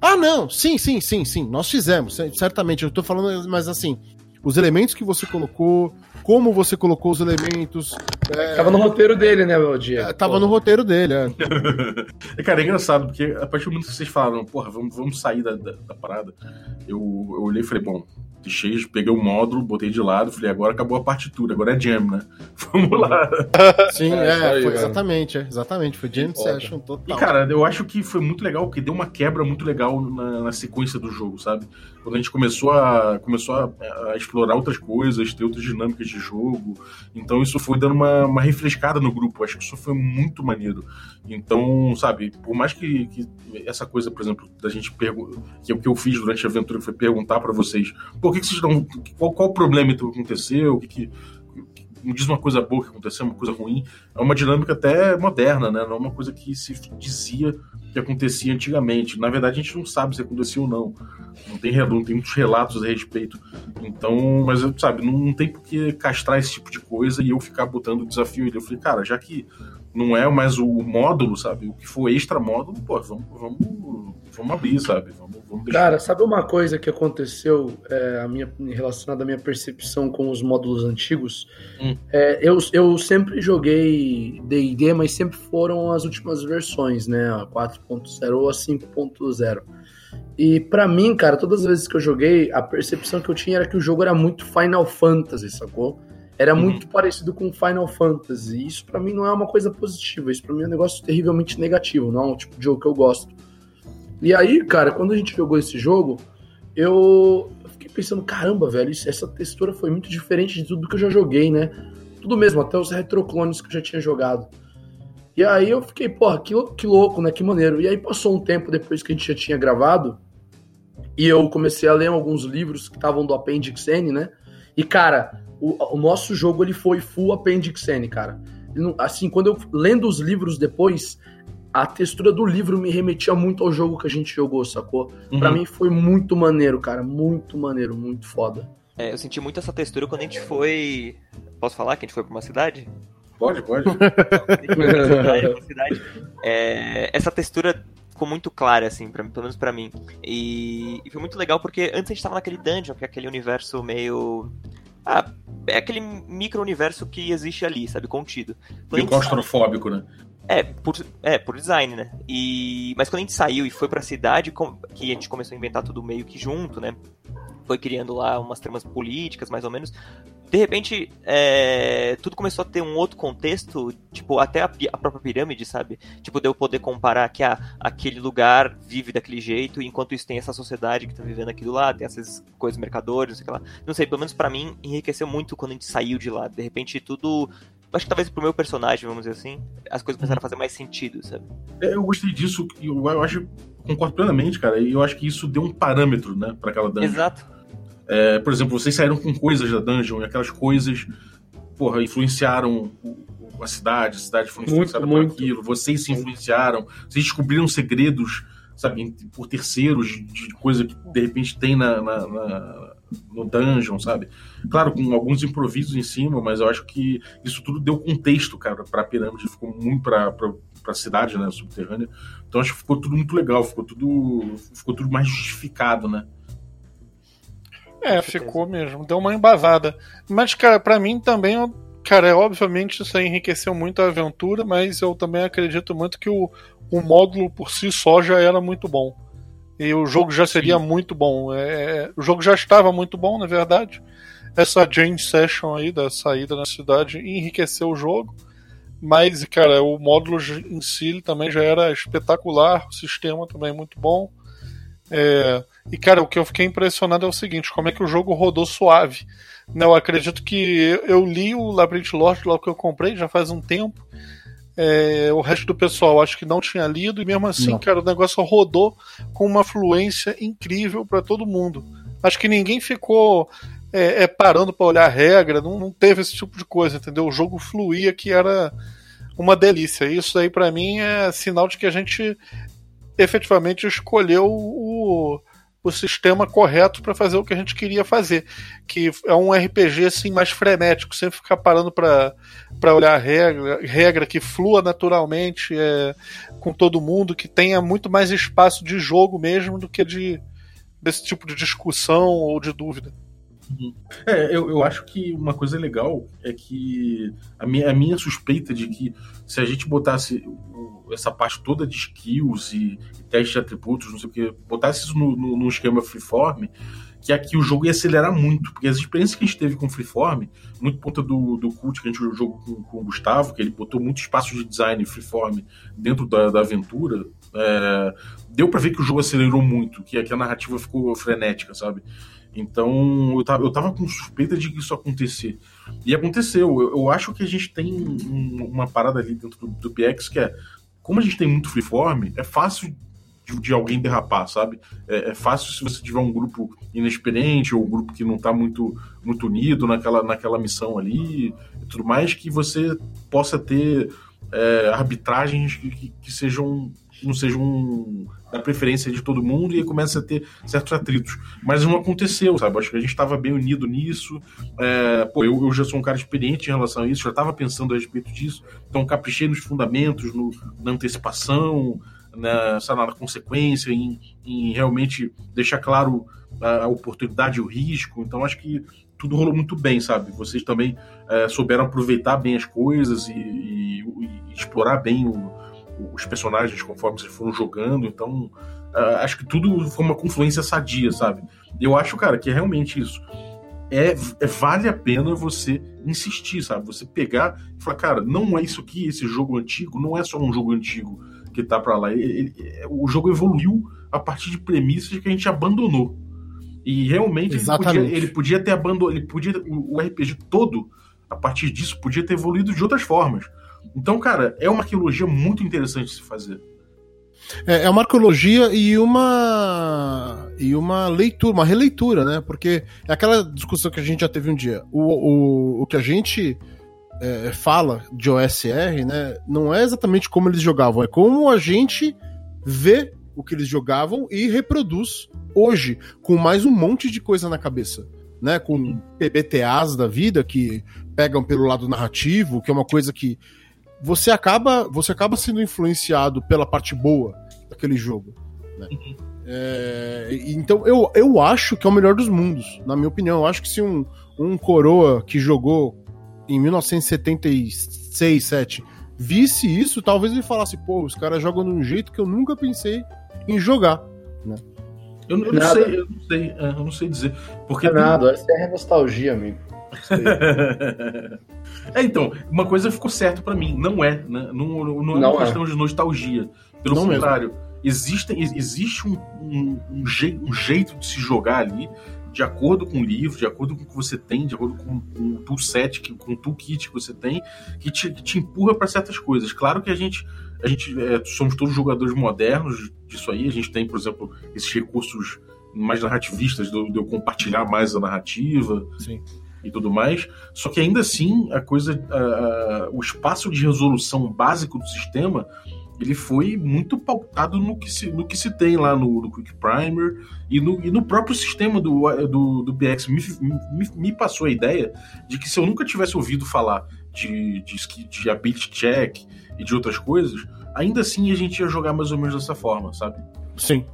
Ah, não, sim, sim, sim, sim. Nós fizemos, cer- certamente. Eu tô falando, mas assim, os elementos que você colocou, como você colocou os elementos. é, Tava no roteiro dele, né, meu dia? é, tava no roteiro dele, é. É, cara, é engraçado, porque a partir do momento que vocês falaram, porra, vamos, vamos sair da, da, da parada, eu, eu olhei e falei, bom, deixei, peguei o módulo, botei de lado, falei, agora acabou a partitura, agora é jam, né? Vamos lá. Sim, É, é, foi exatamente, é, exatamente. Foi Jam. Session E, total. cara, eu acho que foi muito legal, porque deu uma quebra muito legal na, na sequência do jogo, sabe? Quando a gente começou a, começou a, a explorar outras coisas, ter outras dinâmicas de jogo. Então isso foi dando uma, uma refrescada no grupo. Acho que isso foi muito maneiro. Então, sabe, por mais que, que essa coisa, por exemplo, da gente. Que o que eu fiz durante a aventura foi perguntar pra vocês: por que, que vocês estão. Qual, qual o problema que aconteceu? O que, que me diz uma coisa boa que aconteceu, uma coisa ruim. É uma dinâmica até moderna, né? Não é uma coisa que se dizia que acontecia antigamente. Na verdade, a gente não sabe se aconteceu ou não. Não tem, não tem muitos relatos a respeito. Então, mas, sabe, não, não tem por que castrar esse tipo de coisa e eu ficar botando o desafio. Eu falei, cara, já que não é mais o módulo, sabe? O que for extra módulo, pô, vamos, vamos, vamos abrir, sabe? Vamos, vamos. Cara, sabe uma coisa que aconteceu é, a minha, relacionada à minha percepção com os módulos antigos? Hum. É, eu, eu sempre joguei D&D, mas sempre foram as últimas versões, né? A 4.0 ou a 5.0. E pra mim, cara, todas as vezes que eu joguei, a percepção que eu tinha era que o jogo era muito Final Fantasy, sacou? Era Uhum. muito parecido com Final Fantasy. E isso pra mim não é uma coisa positiva. Isso pra mim é um negócio terrivelmente negativo. Não é um tipo de jogo que eu gosto. E aí, cara, quando a gente jogou esse jogo, eu, fiquei pensando, caramba, velho, isso- essa textura foi muito diferente de tudo que eu já joguei, né? Tudo mesmo, até os retroclones que eu já tinha jogado. E aí eu fiquei, porra, que, que louco, né? Que maneiro. E aí passou um tempo depois que a gente já tinha gravado, e eu comecei a ler alguns livros que estavam do Appendix N, né? E, cara, o, o nosso jogo ele foi full Appendix N, cara. Assim, quando eu lendo os livros depois, a textura do livro me remetia muito ao jogo que a gente jogou, sacou? Pra Uhum. mim foi muito maneiro, cara. Muito maneiro, muito foda. É, eu senti muito essa textura quando a gente foi. Posso falar que a gente foi pra uma cidade? Pode, pode. cidade, uma cidade. É, essa textura ficou muito clara, assim, pra, pelo menos pra mim. E, e foi muito legal porque antes a gente tava naquele dungeon, que é aquele universo meio. Ah, é aquele micro-universo que existe ali, sabe? Contido. Meio claustrofóbico, né? É, por, é, por design, né? E, mas quando a gente saiu e foi pra cidade, que a gente começou a inventar tudo meio que junto, né? Foi criando lá umas tramas políticas, mais ou menos. De repente, é, tudo começou a ter um outro contexto, tipo, até a, a própria pirâmide, sabe? Tipo, de eu poder comparar que aquele lugar vive daquele jeito, enquanto isso tem essa sociedade que tá vivendo aqui do lado, tem essas coisas, mercadores, não sei o que lá. Não sei, pelo menos pra mim, enriqueceu muito quando a gente saiu de lá. De repente, tudo acho que talvez pro meu personagem, vamos dizer assim, as coisas começaram a fazer mais sentido, sabe? É, Eu gostei disso, eu, eu acho, concordo plenamente, cara, e eu acho que isso deu um parâmetro, né, pra aquela dungeon. Exato. É, por exemplo, vocês saíram com coisas da dungeon, e aquelas coisas, porra, influenciaram a cidade, a cidade foi Muito, influenciada por muito. aquilo, vocês se influenciaram, vocês descobriram segredos, sabe, por terceiros, de, de coisa que de repente tem na, na- na- no dungeon, sabe? Claro, com alguns improvisos em cima, mas eu acho que isso tudo deu contexto, cara, pra pirâmide, ficou muito pra, pra, pra cidade, né, subterrânea. Então acho que ficou tudo muito legal, ficou tudo, ficou tudo mais justificado, né? É, ficou mesmo. Deu uma embasada. Mas, cara, pra mim também, cara, é, obviamente isso aí enriqueceu muito a aventura, mas eu também acredito muito que o, o módulo por si só já era muito bom. E o jogo já seria muito bom. É, o jogo já estava muito bom, na verdade. Essa Jane Session aí da saída na cidade enriqueceu o jogo. Mas, cara, o módulo em si também já era espetacular, o sistema também é muito bom. É, e, cara, o que eu fiquei impressionado é o seguinte: como é que o jogo rodou suave. Eu acredito que eu li o Labyrinth Lord lá que eu comprei já faz um tempo. É, o resto do pessoal acho que não tinha lido, e mesmo assim, não. cara, o negócio rodou com uma fluência incrível para todo mundo. Acho que ninguém ficou é, é, parando para olhar a regra, não, não, teve esse tipo de coisa, entendeu? O jogo fluía que era uma delícia. Isso aí para mim é sinal de que a gente efetivamente escolheu o, o sistema correto para fazer o que a gente queria fazer, que é um RPG assim mais frenético, sempre ficar parando para olhar a regra, regra que flua naturalmente é, com todo mundo, que tenha muito mais espaço de jogo mesmo do que de desse tipo de discussão ou de dúvida. Uhum. É, eu, eu acho que uma coisa legal é que a minha, a minha suspeita de que se a gente botasse essa parte toda de skills e, e testes de atributos, não sei o que, botasse isso no, no, no, esquema freeform, que aqui o jogo ia acelerar muito, porque as experiências que a gente teve com freeform, muito ponta do, do cult que a gente jogou com, com o Gustavo, que ele botou muito espaço de design freeform dentro da, da aventura, é, deu para ver que o jogo acelerou muito, que, que a narrativa ficou frenética, sabe? Então eu tava, eu tava com suspeita de que isso acontecer. E aconteceu. Eu, eu acho que a gente tem um, uma parada ali dentro do, do PX que é. Como a gente tem muito freeform, é fácil de, de alguém derrapar, sabe? É, é, fácil se você tiver um grupo inexperiente ou um grupo que não tá muito, muito unido naquela, naquela missão ali e tudo mais, que você possa ter é, arbitragens que, que, que sejam não sejam da preferência de todo mundo e começa a ter certos atritos. Mas não aconteceu, sabe? Acho que a gente estava bem unido nisso. É, pô, eu, eu, já sou um cara experiente em relação a isso, já estava pensando a respeito disso. Então caprichei nos fundamentos, no, na antecipação, na, sabe, na consequência, em, em realmente deixar claro a, a oportunidade e o risco. Então acho que tudo rolou muito bem, sabe? Vocês também é, souberam aproveitar bem as coisas e, e, e explorar bem o, os personagens conforme vocês foram jogando. Então, uh, acho que tudo foi uma confluência sadia, sabe? Eu acho, cara, que é realmente isso. É, é, vale a pena você insistir, sabe? Você pegar e falar, cara, não é isso aqui, esse jogo antigo, não é só um jogo antigo que tá para lá. Ele, ele, o jogo evoluiu a partir de premissas que a gente abandonou. E realmente ele podia, ele podia, ter abandonado, ele podia o RPG todo a partir disso podia ter evoluído de outras formas. Então, cara, é uma arqueologia muito interessante de se fazer. É, é uma arqueologia e uma e uma leitura, uma releitura, né? Porque é aquela discussão que a gente já teve um dia. O, o, o que a gente é, fala de OSR, né? Não é exatamente como eles jogavam, é como a gente vê o que eles jogavam e reproduz hoje, com mais um monte de coisa na cabeça. Né, com PBTAs da vida que pegam pelo lado narrativo, que é uma coisa que você acaba, você acaba sendo influenciado pela parte boa daquele jogo. Né? Uhum. É, então eu, eu acho que é o melhor dos mundos, na minha opinião. Eu acho que se um, um coroa que jogou em 1976, 7 visse isso, talvez ele falasse, pô, os caras jogam de um jeito que eu nunca pensei em jogar. Né? Eu, eu não sei, eu não sei, eu não sei dizer. Porque é nada, essa é nostalgia, amigo. é, então, uma coisa ficou certa para mim, não é, né? Não, não, não é uma questão é. de nostalgia. Pelo não contrário, existe, existe um, um, um, je, um, jeito de se jogar ali, de acordo com o livro, de acordo com o que você tem, de acordo com, com o toolset, com o toolkit que você tem, que te, que te empurra para certas coisas. Claro que a gente, a gente é, somos todos jogadores modernos disso aí, a gente tem, por exemplo, esses recursos mais narrativistas, de eu compartilhar mais a narrativa. Sim e tudo mais. Só que ainda assim, a coisa, o espaço de resolução básico do sistema ele foi muito pautado no que se, no que se tem lá no, no Quick Primer e no, e no próprio sistema do, do, do BX. Me, me, me, passou a ideia de que se eu nunca tivesse ouvido falar de, de, de ability check e de outras coisas, ainda assim a gente ia jogar mais ou menos dessa forma, sabe? Sim.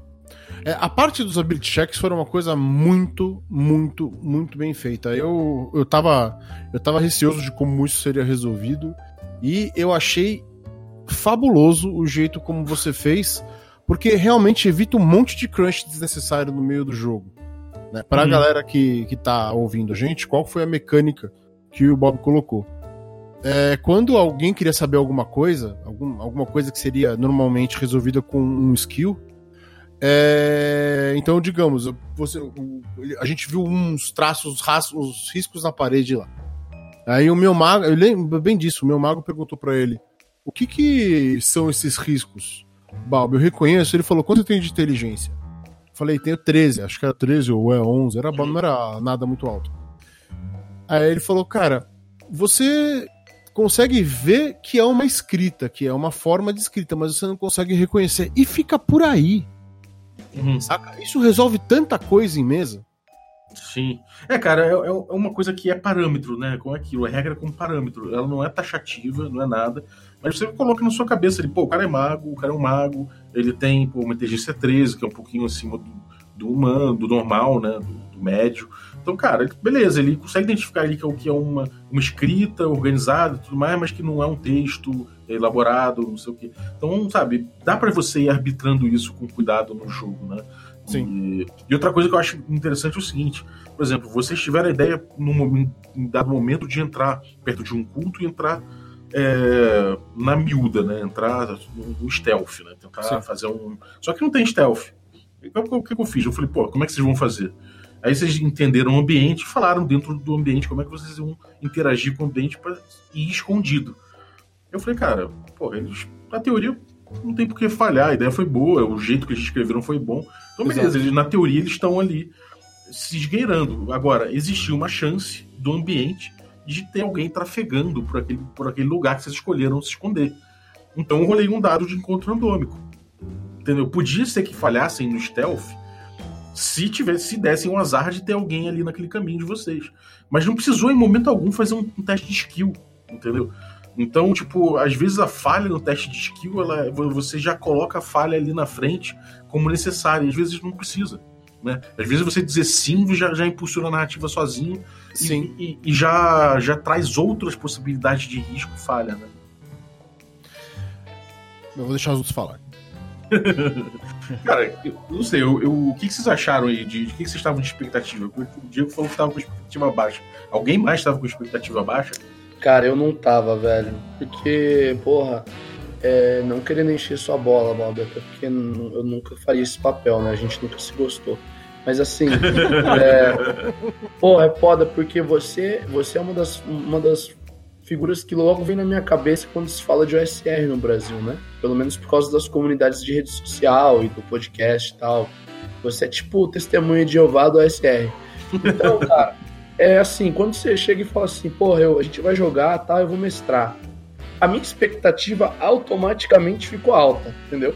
É, a parte dos ability checks foi uma coisa muito, muito, muito bem feita. Eu, eu, tava, eu tava receoso de como isso seria resolvido e eu achei fabuloso o jeito como você fez, porque realmente evita um monte de crunch desnecessário no meio do jogo. Né? Pra uhum. galera que, que tá ouvindo a gente, qual foi a mecânica que o Bob colocou? é, quando alguém queria saber alguma coisa, algum, alguma coisa que seria normalmente resolvida com um skill, é, então, digamos, você, a gente viu uns traços, uns riscos na parede lá. Aí o meu mago, eu lembro bem disso, o meu mago perguntou para ele: o que que são esses riscos? Balbo, eu reconheço. Ele falou: quanto eu tenho de inteligência? Falei: tenho 13, acho que era 13 ou é 11, era não era nada muito alto. Aí ele falou: cara, você consegue ver que é uma escrita, que é uma forma de escrita, mas você não consegue reconhecer. E fica por aí. Uhum. Saca? Isso resolve tanta coisa em mesa. Sim. É, cara, é, é, uma coisa que é parâmetro, né? Com aquilo, é regra como parâmetro. Ela não é taxativa, não é nada. Mas você coloca na sua cabeça, ele, pô, o cara é mago, o cara é um mago, ele tem pô, uma inteligência 13, que é um pouquinho acima do, do humano, do normal, né? Do, do médio. Então, cara, beleza, ele consegue identificar ali que é o que é uma, uma escrita organizada e tudo mais, mas que não é um texto elaborado, não sei o quê. Então, sabe, dá para você ir arbitrando isso com cuidado no jogo, né? Sim. E, e, outra coisa que eu acho interessante é o seguinte: por exemplo, vocês tiveram a ideia num, em dado momento de entrar perto de um culto e entrar é, na miúda, né? Entrar no, stealth, né? Tentar Sim. fazer um. Só que não tem stealth. Então, o que, que eu fiz? Eu falei, pô, como é que vocês vão fazer? Aí vocês entenderam o ambiente, falaram dentro do ambiente como é que vocês vão interagir com o ambiente para ir escondido. Eu falei, cara, pô, eles, na teoria não tem por que falhar, a ideia foi boa, o jeito que eles escreveram foi bom. Então, beleza, eles, na teoria eles estão ali se esgueirando. Agora, existiu uma chance do ambiente de ter alguém trafegando por aquele, por aquele lugar que vocês escolheram se esconder. Então eu rolei um dado de encontro randômico. Entendeu? Podia ser que falhassem no stealth se tivesse, se dessem um azar de ter alguém ali naquele caminho de vocês. Mas não precisou em momento algum fazer um, um teste de skill, entendeu? Então, tipo, às vezes a falha no teste de skill, ela, você já coloca a falha ali na frente como necessária, às vezes não precisa. Né? Às vezes você dizer sim já, já impulsiona a narrativa sozinho sim. E, e, e, já, já traz outras possibilidades de risco falha. Né? Eu vou deixar os outros falar. Cara, eu não sei, eu, eu, o que, vocês acharam aí? De, de que, vocês estavam de expectativa? O Diego falou que estava com expectativa baixa. Alguém mais estava com expectativa baixa? Cara, eu não tava, velho. Porque, porra, é, não querendo encher sua bola, Bob, até porque eu nunca faria esse papel, né? A gente nunca se gostou. Mas assim, é, porra, é foda porque você, você é uma das, uma das figuras que logo vem na minha cabeça quando se fala de OSR no Brasil, né? Pelo menos por causa das comunidades de rede social e do podcast e tal. Você é tipo testemunha de Jeová do OSR. Então, cara, é assim, quando você chega e fala assim, porra, eu, a gente vai jogar, tá, eu vou mestrar. A minha expectativa automaticamente ficou alta, entendeu?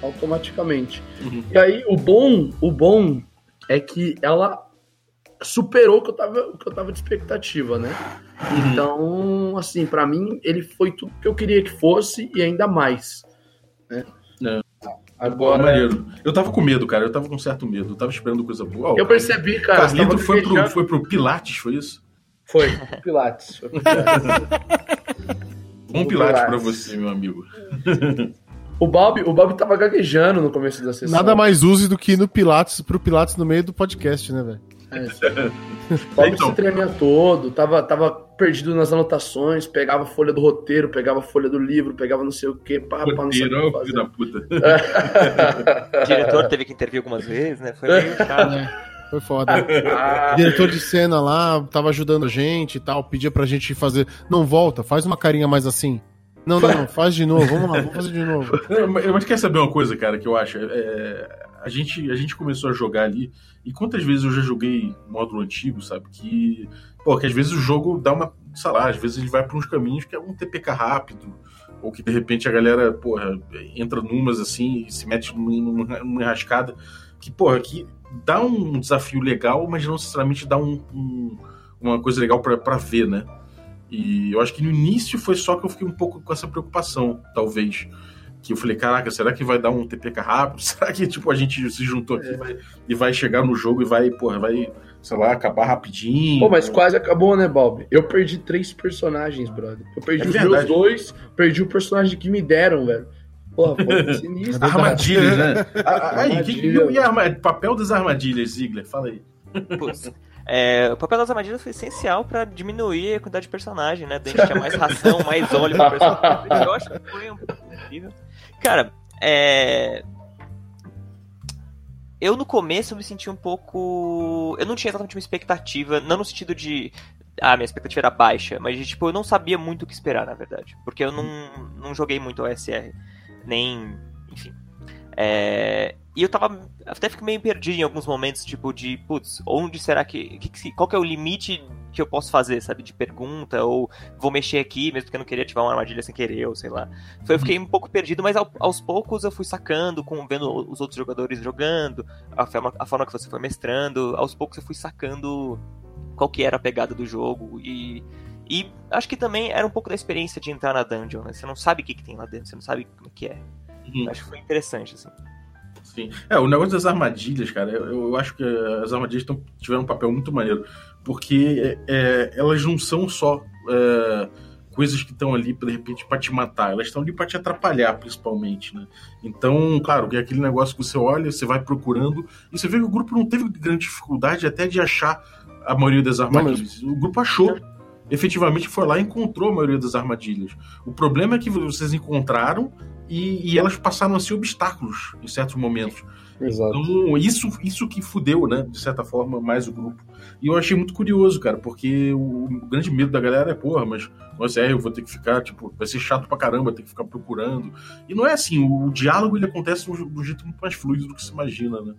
Automaticamente. Uhum. E aí, o bom, o bom é que ela superou o que eu tava, o que eu tava de expectativa, né? Uhum. Então, assim, para mim, ele foi tudo que eu queria que fosse e ainda mais. Né? É. Agora. Maneiro. Eu tava com medo, cara. Eu tava com certo medo. Eu tava esperando coisa boa. Oh, eu percebi, cara. Carlito foi pro, foi pro Pilates, foi isso? Foi, Pilates. Foi pro Pilates. Bom Pilates, Pilates pra você, meu amigo. O Bob, o Bob tava gaguejando no começo da sessão. Nada mais use do que ir no Pilates, pro Pilates no meio do podcast, né, velho? É, o Bob então. se tremia todo, tava, tava perdido nas anotações, pegava a folha do roteiro, pegava a folha do livro, pegava não sei o que, pá, pá, não sei o que da puta. o diretor teve que intervir algumas vezes, né? Foi meio chato. É, foi foda. Ah. diretor de cena lá tava ajudando a gente e tal, pedia pra gente fazer. Não volta, faz uma carinha mais assim. Não, não, não, faz de novo, vamos lá, vamos fazer de novo. Mas quer saber uma coisa, cara, que eu acho? É, a, gente, a gente começou a jogar ali, e quantas vezes eu já joguei módulo antigo, sabe? Que, pô, que às vezes o jogo dá uma, sei lá, às vezes ele vai para uns caminhos que é um TPK rápido, ou que de repente a galera, porra, entra numas assim e se mete numa, numa enrascada, que, porra, que dá um desafio legal, mas não necessariamente dá um, um uma coisa legal para ver, né? E eu acho que no início foi só que eu fiquei um pouco com essa preocupação, talvez. Que eu falei, caraca, será que vai dar um TPK rápido? Será que, tipo, a gente se juntou aqui é. vai, e vai chegar no jogo e vai, porra, vai, sei lá, acabar rapidinho? Pô, mas quase acabou, né, Bob? Eu perdi três personagens, brother. Eu perdi é os verdade. meus dois, perdi o personagem que me deram, velho. Porra, foi sinistro. Armadilhas, né? Aí, que, e o papel das armadilhas, Ziggler? Fala aí. Putz. É, o papel das armadilhas foi essencial pra diminuir a quantidade de personagem, né? Deixar mais ração, mais óleo pro personagem. Eu acho que foi um pouco incrível. Cara, é. Eu no começo me senti um pouco. Eu não tinha exatamente uma expectativa, não no sentido de. Ah, minha expectativa era baixa, mas de, tipo, eu não sabia muito o que esperar, na verdade. Porque eu não, não joguei muito OSR. Nem. Enfim. É, e eu tava. Até fico meio perdido em alguns momentos, tipo, de, putz, onde será que. que qual que é o limite que eu posso fazer, sabe? De pergunta, ou vou mexer aqui, mesmo que eu não queria ativar uma armadilha sem querer, ou sei lá. Foi, eu fiquei um pouco perdido, mas ao, aos poucos eu fui sacando, com, vendo os outros jogadores jogando, a forma, a forma que você foi mestrando, aos poucos eu fui sacando qual que era a pegada do jogo e. E acho que também era um pouco da experiência de entrar na dungeon, né? Você não sabe o que, que tem lá dentro, você não sabe como é que é. Uhum. Acho que foi interessante, assim. Sim. É, o negócio das armadilhas, cara, eu, eu acho que as armadilhas tão, tiveram um papel muito maneiro. Porque é, elas não são só é, coisas que estão ali, de repente, para te matar. Elas estão ali para te atrapalhar, principalmente, né? Então, claro, que é aquele negócio que você olha, você vai procurando, e você vê que o grupo não teve grande dificuldade até de achar a maioria das armadilhas. O grupo achou. Efetivamente foi lá e encontrou a maioria das armadilhas. O problema é que vocês encontraram e, e, elas passaram a ser obstáculos em certos momentos. Exato. Então, isso, isso que fudeu, né, de certa forma, mais o grupo. E eu achei muito curioso, cara, porque o, o grande medo da galera é, porra, mas nossa, é, eu vou ter que ficar, tipo, vai ser chato pra caramba, ter que ficar procurando. E não é assim, o, o diálogo ele acontece do, do jeito muito mais fluido do que se imagina, né?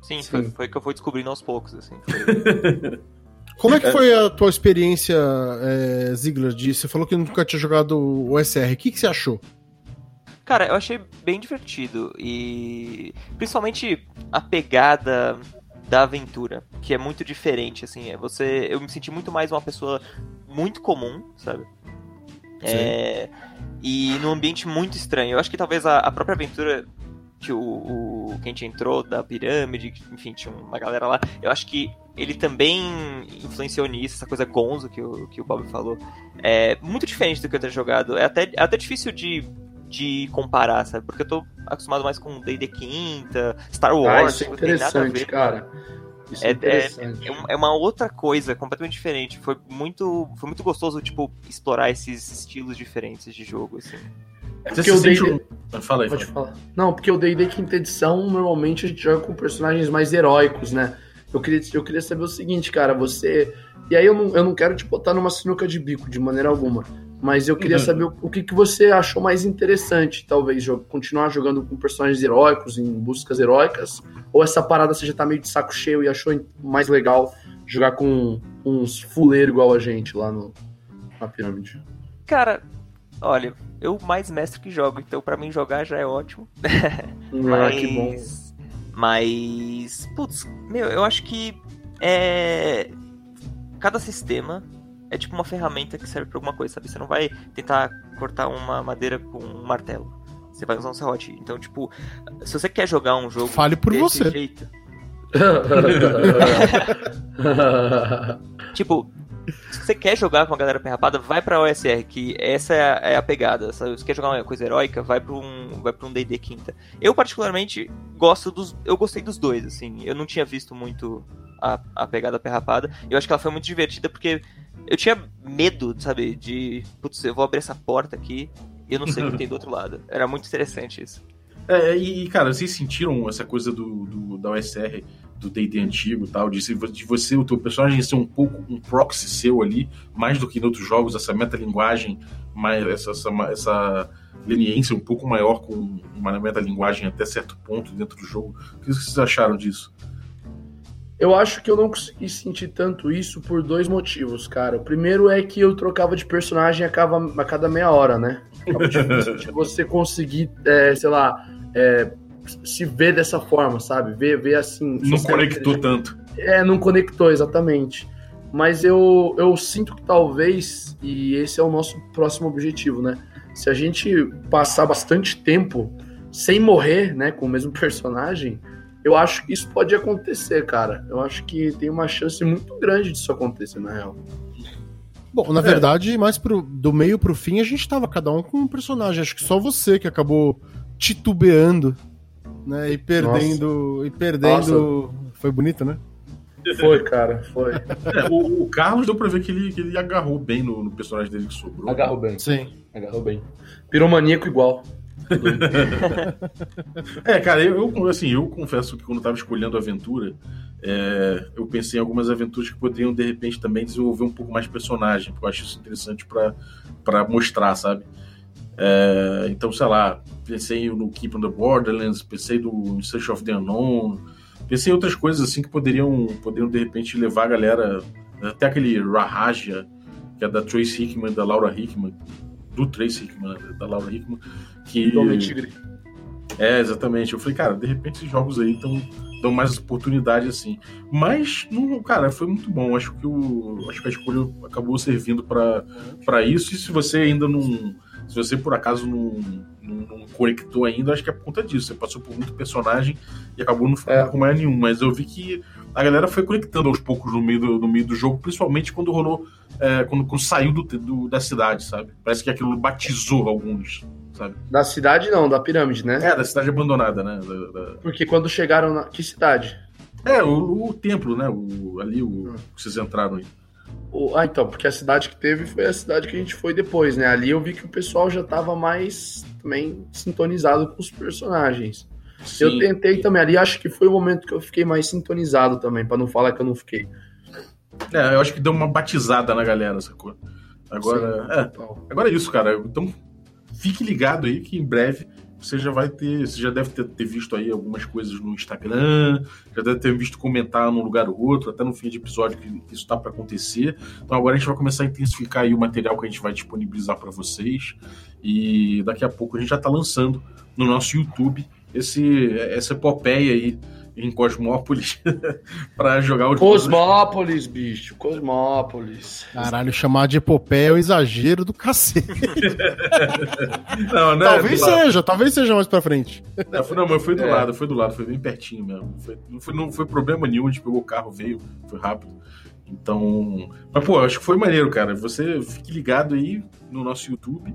Sim, Sim. Foi, foi que eu fui descobrindo aos poucos, assim. Foi... Como é que foi a tua experiência, é, Ziggler? De, você falou que nunca tinha jogado o SR. O que, que você achou? Cara, eu achei bem divertido e principalmente a pegada da aventura, que é muito diferente, assim, é você, eu me senti muito mais uma pessoa muito comum, sabe? É, e num ambiente muito estranho. Eu acho que talvez a, a própria aventura que o, o que a gente entrou da pirâmide, enfim, tinha uma galera lá. Eu acho que ele também influenciou nisso, essa coisa gonzo que o, que o Bob falou. É muito diferente do que eu ter jogado. É até, é até difícil de de comparar, sabe? Porque eu tô acostumado mais com D&D Quinta, Star Wars, ah, isso é interessante, cara. Isso é, é, é, é, uma outra coisa, completamente diferente. Foi muito, foi muito gostoso, tipo, explorar esses estilos diferentes de jogo, assim. É porque o D&D... Fala aí, Pode falar. Não, porque o D&D quinta edição, normalmente a gente joga com personagens mais heróicos, né? Eu queria, eu queria saber o seguinte, cara, você... E aí eu não, eu não quero te botar numa sinuca de bico, de maneira alguma. Mas eu queria uhum. saber o, o, que, que você achou mais interessante, talvez, continuar jogando com personagens heróicos, em buscas heróicas, ou essa parada você já tá meio de saco cheio e achou mais legal jogar com uns fuleiros igual a gente lá no, na pirâmide? Cara, olha, eu mais mestre que jogo, então para mim jogar já é ótimo. Ah, que bom. Mas, putz, meu, eu acho que é cada sistema é tipo uma ferramenta que serve para alguma coisa, sabe? Você não vai tentar cortar uma madeira com um martelo. Você vai usar um serrote. Então, tipo, se você quer jogar um jogo Fale por desse você. jeito. tipo, se você quer jogar com a galera perrapada, vai pra OSR, que essa é a, é a pegada. Se você quer jogar uma coisa heróica, vai pra um vai pra um D&D quinta. Eu, particularmente, gosto dos... Eu gostei dos dois, assim. Eu não tinha visto muito a, a pegada perrapada. Eu acho que ela foi muito divertida, porque eu tinha medo, sabe, de. Putz, eu vou abrir essa porta aqui e eu não sei o que tem do outro lado. Era muito interessante isso. É, e, cara, vocês sentiram essa coisa do, do da OSR, do D&D antigo e tal, de, de você, o teu personagem ser um pouco um proxy seu ali, mais do que em outros jogos, essa metalinguagem, mais, essa, essa, essa leniência um pouco maior com uma metalinguagem até certo ponto dentro do jogo. O que vocês acharam disso? Eu acho que eu não consegui sentir tanto isso por dois motivos, cara. O primeiro é que eu trocava de personagem a cada, a cada meia hora, né? de você conseguir, é, sei lá, é, se ver dessa forma, sabe? Ver, ver assim. Não conectou tanto. É, não conectou, exatamente. Mas eu, eu sinto que talvez, e esse é o nosso próximo objetivo, né? Se a gente passar bastante tempo sem morrer, né, com o mesmo personagem, eu acho que isso pode acontecer, cara. Eu acho que tem uma chance muito grande disso acontecer, na real. Bom, na é. verdade, mais pro, do meio pro fim, a gente tava cada um com um personagem. Acho que só você que acabou titubeando, né? E perdendo. Nossa. E perdendo. Nossa. Foi bonito, né? Foi, cara, foi. É, o, o Carlos deu pra ver que ele, que ele agarrou bem no, no personagem dele que sobrou. Agarrou bem. Sim. Agarrou bem. Piromaníaco igual. É, cara, eu, eu, assim, eu confesso que quando eu tava escolhendo a aventura, é, eu pensei em algumas aventuras que poderiam, de repente, também desenvolver um pouco mais personagem, porque eu acho isso interessante pra mostrar, sabe? É, então, sei lá, pensei no Keep on the Borderlands, pensei no Search of the Unknown, pensei em outras coisas assim que poderiam, poderiam de repente levar a galera. Até aquele Rahaja, que é da Trace Hickman, da Laura Hickman, do Trace Hickman, da Laura Hickman, que. Tigre. É, exatamente. Eu falei, cara, de repente esses jogos aí tão, dão mais oportunidade assim. Mas, não, cara, foi muito bom. Acho que, o, acho que a escolha acabou servindo para isso. E se você ainda não. Se você por acaso não, não, não, conectou ainda, acho que é por conta disso. Você passou por muito personagem e acabou não ficando É. com mais nenhum. Mas eu vi que a galera foi conectando aos poucos no meio do, no meio do jogo, principalmente quando rolou. é, quando, quando saiu do, do- da cidade, sabe? Parece que aquilo batizou alguns, sabe? Da cidade não, da pirâmide, né? É, da cidade abandonada, né? Da- da- Porque quando chegaram na. Que cidade? É, o, o templo, né? O, ali, o que vocês entraram aí. Ah, então, porque a cidade que teve foi a cidade que a gente foi depois, né? Ali eu vi que o pessoal já tava mais também sintonizado com os personagens. Eu Sim. tentei também ali, acho que foi o momento que eu fiquei mais sintonizado também, pra não falar que eu não fiquei. É, eu acho que deu uma batizada na galera, sacou? Agora, é, Total. agora é isso, cara. Então, fique ligado aí que em breve você já vai ter, você já deve ter, ter visto aí algumas coisas no Instagram, já deve ter visto comentar num lugar ou outro, até no fim de episódio que, isso tá para acontecer. Então agora a gente vai começar a intensificar aí o material que a gente vai disponibilizar para vocês e daqui a pouco a gente já tá lançando no nosso YouTube esse essa epopeia aí em Cosmópolis para jogar o Cosmópolis, bicho, Cosmópolis. Caralho, chamar de epopeia é um exagero do cacete. Não, não é talvez lado. seja, talvez seja mais pra frente. Não, foi, não, mas foi do É. lado, foi do lado, foi bem pertinho mesmo. Foi- não, foi, não foi problema nenhum, a gente pegou o carro, veio, foi rápido. Então. Mas, pô, acho que foi maneiro, cara. Você fique ligado aí no nosso YouTube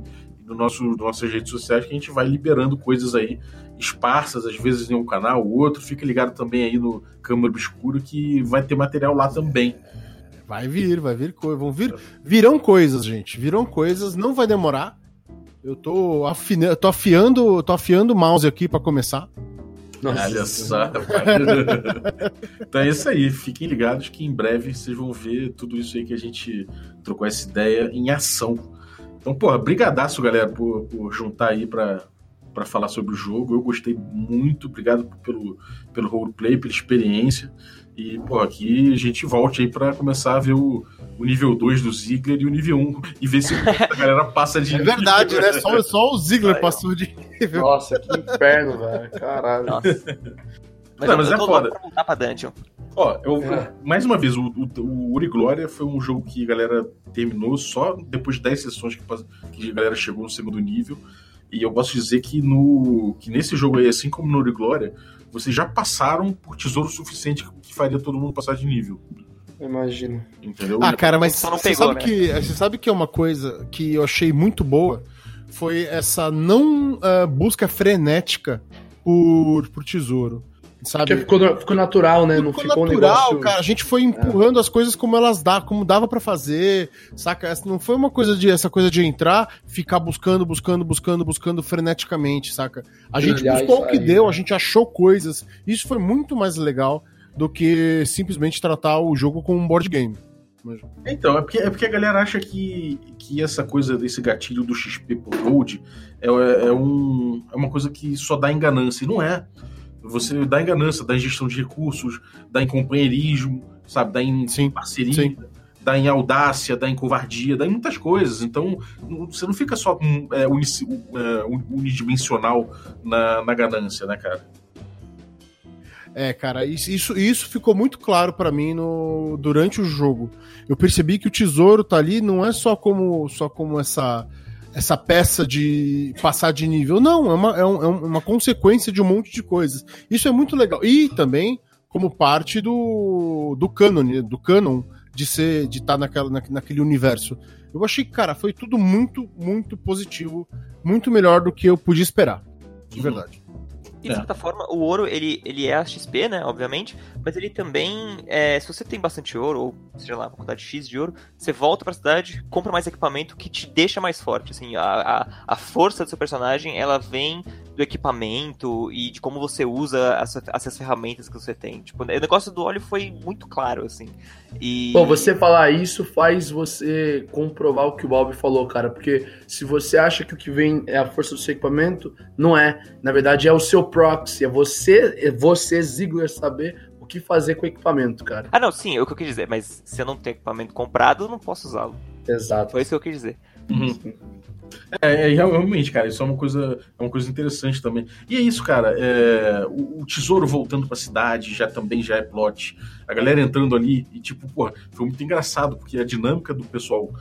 no nosso, nas nossas redes sociais que a gente vai liberando coisas aí esparsas, às vezes em um canal ou outro. Fica ligado também aí no Câmara Obscuro que vai ter material lá também. Vai vir, vai vir coisa. Vão vir. Virão coisas, gente. Virão coisas, não vai demorar. Eu tô, afina, tô afiando, tô afiando o mouse aqui pra começar. Nossa, Olha só. rapaz. então é isso aí. Fiquem ligados que em breve vocês vão ver tudo isso aí que a gente trocou essa ideia em ação. Então, porra, brigadaço, galera, por, por juntar aí pra, pra falar sobre o jogo. Eu gostei muito. Obrigado pelo, pelo roleplay, pela experiência. E, pô, aqui a gente volte aí pra começar a ver o, o nível 2 do Ziggler e o nível 1 e ver se a galera passa de É verdade, né? Só, só o Ziggler passou de nível. Nossa, que inferno, velho. Caralho. Nossa. Mas, Não, eu, mas eu é tô foda. louco pra Dungeon. Ó, eu, É. mais uma vez, o, o, o Uri Glória foi um jogo que a galera terminou só depois de 10 sessões que, que a galera chegou no segundo nível. E eu posso dizer que, no, que nesse jogo aí, assim como no Uri Glória, vocês já passaram por tesouro suficiente que faria todo mundo passar de nível. Imagina. Entendeu? Ah, cara, mas você pegou, sabe, né? que, você sabe que é uma coisa que eu achei muito boa? Foi essa não ah, busca frenética por, por tesouro. Sabe? Porque ficou, ficou natural, né? Não ficou ficou um natural, negócio. cara. A gente foi empurrando as coisas como elas dá, como dava pra fazer, saca? Essa Não foi uma coisa de essa coisa de entrar, ficar buscando, buscando, buscando, buscando freneticamente, saca? A gente buscou o que aí, deu, né? a gente achou coisas. Isso foi muito mais legal do que simplesmente tratar o jogo como um board game. Então, é porque, é porque a galera acha que, que essa coisa desse gatilho do XP por Gold é, é, um, é uma coisa que só dá em ganância. E não é. Você dá em ganância, dá em gestão de recursos, dá em companheirismo, sabe? Dá em Sim, parceria, sim. dá em audácia, dá em covardia, dá em muitas coisas. Então, você não fica só é, é, unidimensional na, na ganância, né, cara? É, cara, isso, isso, ficou muito claro pra mim no, durante o jogo. Eu percebi que o tesouro tá ali não é só como, só como essa, essa peça de passar de nível. Não, é uma, é, um- é uma consequência de um monte de coisas. Isso é muito legal. E também como parte do, do canon, do canon de ser de estar naquela, na- naquele universo. Eu achei que, cara, foi tudo muito, muito positivo, muito melhor do que eu podia esperar. De Uhum. verdade. E de certa forma, o ouro, ele, ele é a XP, né? Obviamente. Mas ele também. É, se você tem bastante ouro, ou seja lá, uma quantidade X de ouro, você volta pra cidade, compra mais equipamento que te deixa mais forte. Assim, a, a, a força do seu personagem, ela vem do equipamento e de como você usa as, essas ferramentas que você tem. Tipo, o negócio do óleo foi muito claro, assim. E... Bom, você falar isso faz você comprovar o que o Bob falou, cara. Porque se você acha que o que vem é a força do seu equipamento, não é. Na verdade, é o seu proxy. É você, é você Ziggler, saber o que fazer com o equipamento, cara. Ah, não, sim, é o que eu quis dizer. Mas se eu não tenho equipamento comprado, eu não posso usá-lo. Exato. Foi isso que eu quis dizer. Uhum. É, é, realmente, cara, isso é uma coisa, é uma coisa interessante também. E é isso, cara. É, o, o, tesouro voltando pra cidade já também já é plot. A galera entrando ali e, tipo, porra, foi muito engraçado, porque a dinâmica do pessoal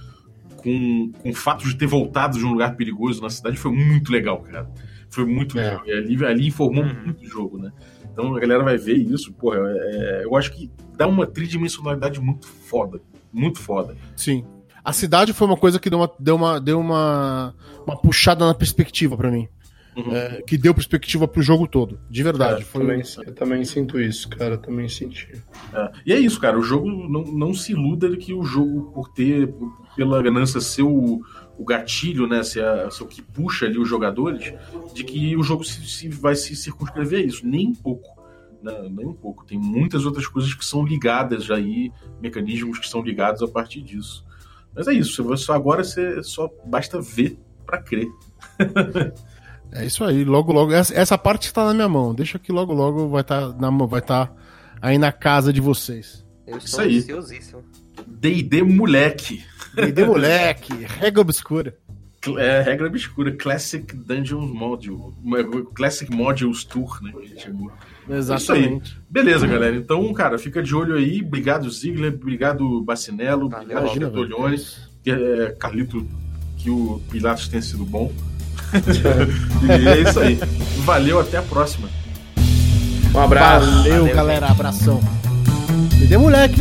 com, com o fato de ter voltado de um lugar perigoso na cidade foi muito legal, cara. Foi muito é. legal. E ali, ali informou uhum. muito o jogo, né? Então a galera vai ver isso, porra. É, eu acho que dá uma tridimensionalidade muito foda. Muito foda. Sim. A cidade foi uma coisa que deu uma, deu uma, deu uma, uma puxada na perspectiva para mim. Uhum. É, que deu perspectiva pro jogo todo. De verdade. É, foi... também, eu também sinto isso, cara. também senti. É. E é isso, cara. O jogo não, não se iluda de que o jogo, por ter, pela ganância ser o, o gatilho, né? Ser, a, ser o que puxa ali os jogadores, de que o jogo se, se vai se circunscrever a isso. Nem um pouco. Né, nem um pouco. Tem muitas outras coisas que são ligadas aí, mecanismos que são ligados a partir disso. Mas é isso, você agora você só basta ver para crer. é isso aí, logo logo essa, essa parte está na minha mão. Deixa que logo logo vai estar tá na vai estar tá aí na casa de vocês. Eu estou isso aí. ansiosíssimo. D&D moleque. D&D moleque, regra obscura. É, regra obscura, Classic Dungeons Module. Classic Modules Tour, né? Chamou. Exatamente. Beleza, galera. Então, cara, fica de olho aí. Obrigado, Ziggler. Obrigado, Bacinello. Ah, obrigado, imagina, Que, é, Carlito, que o Pilatos tenha sido bom. e é isso aí. Valeu, até a próxima. Um abraço. Valeu, Valeu galera. Abração. Me dê moleque.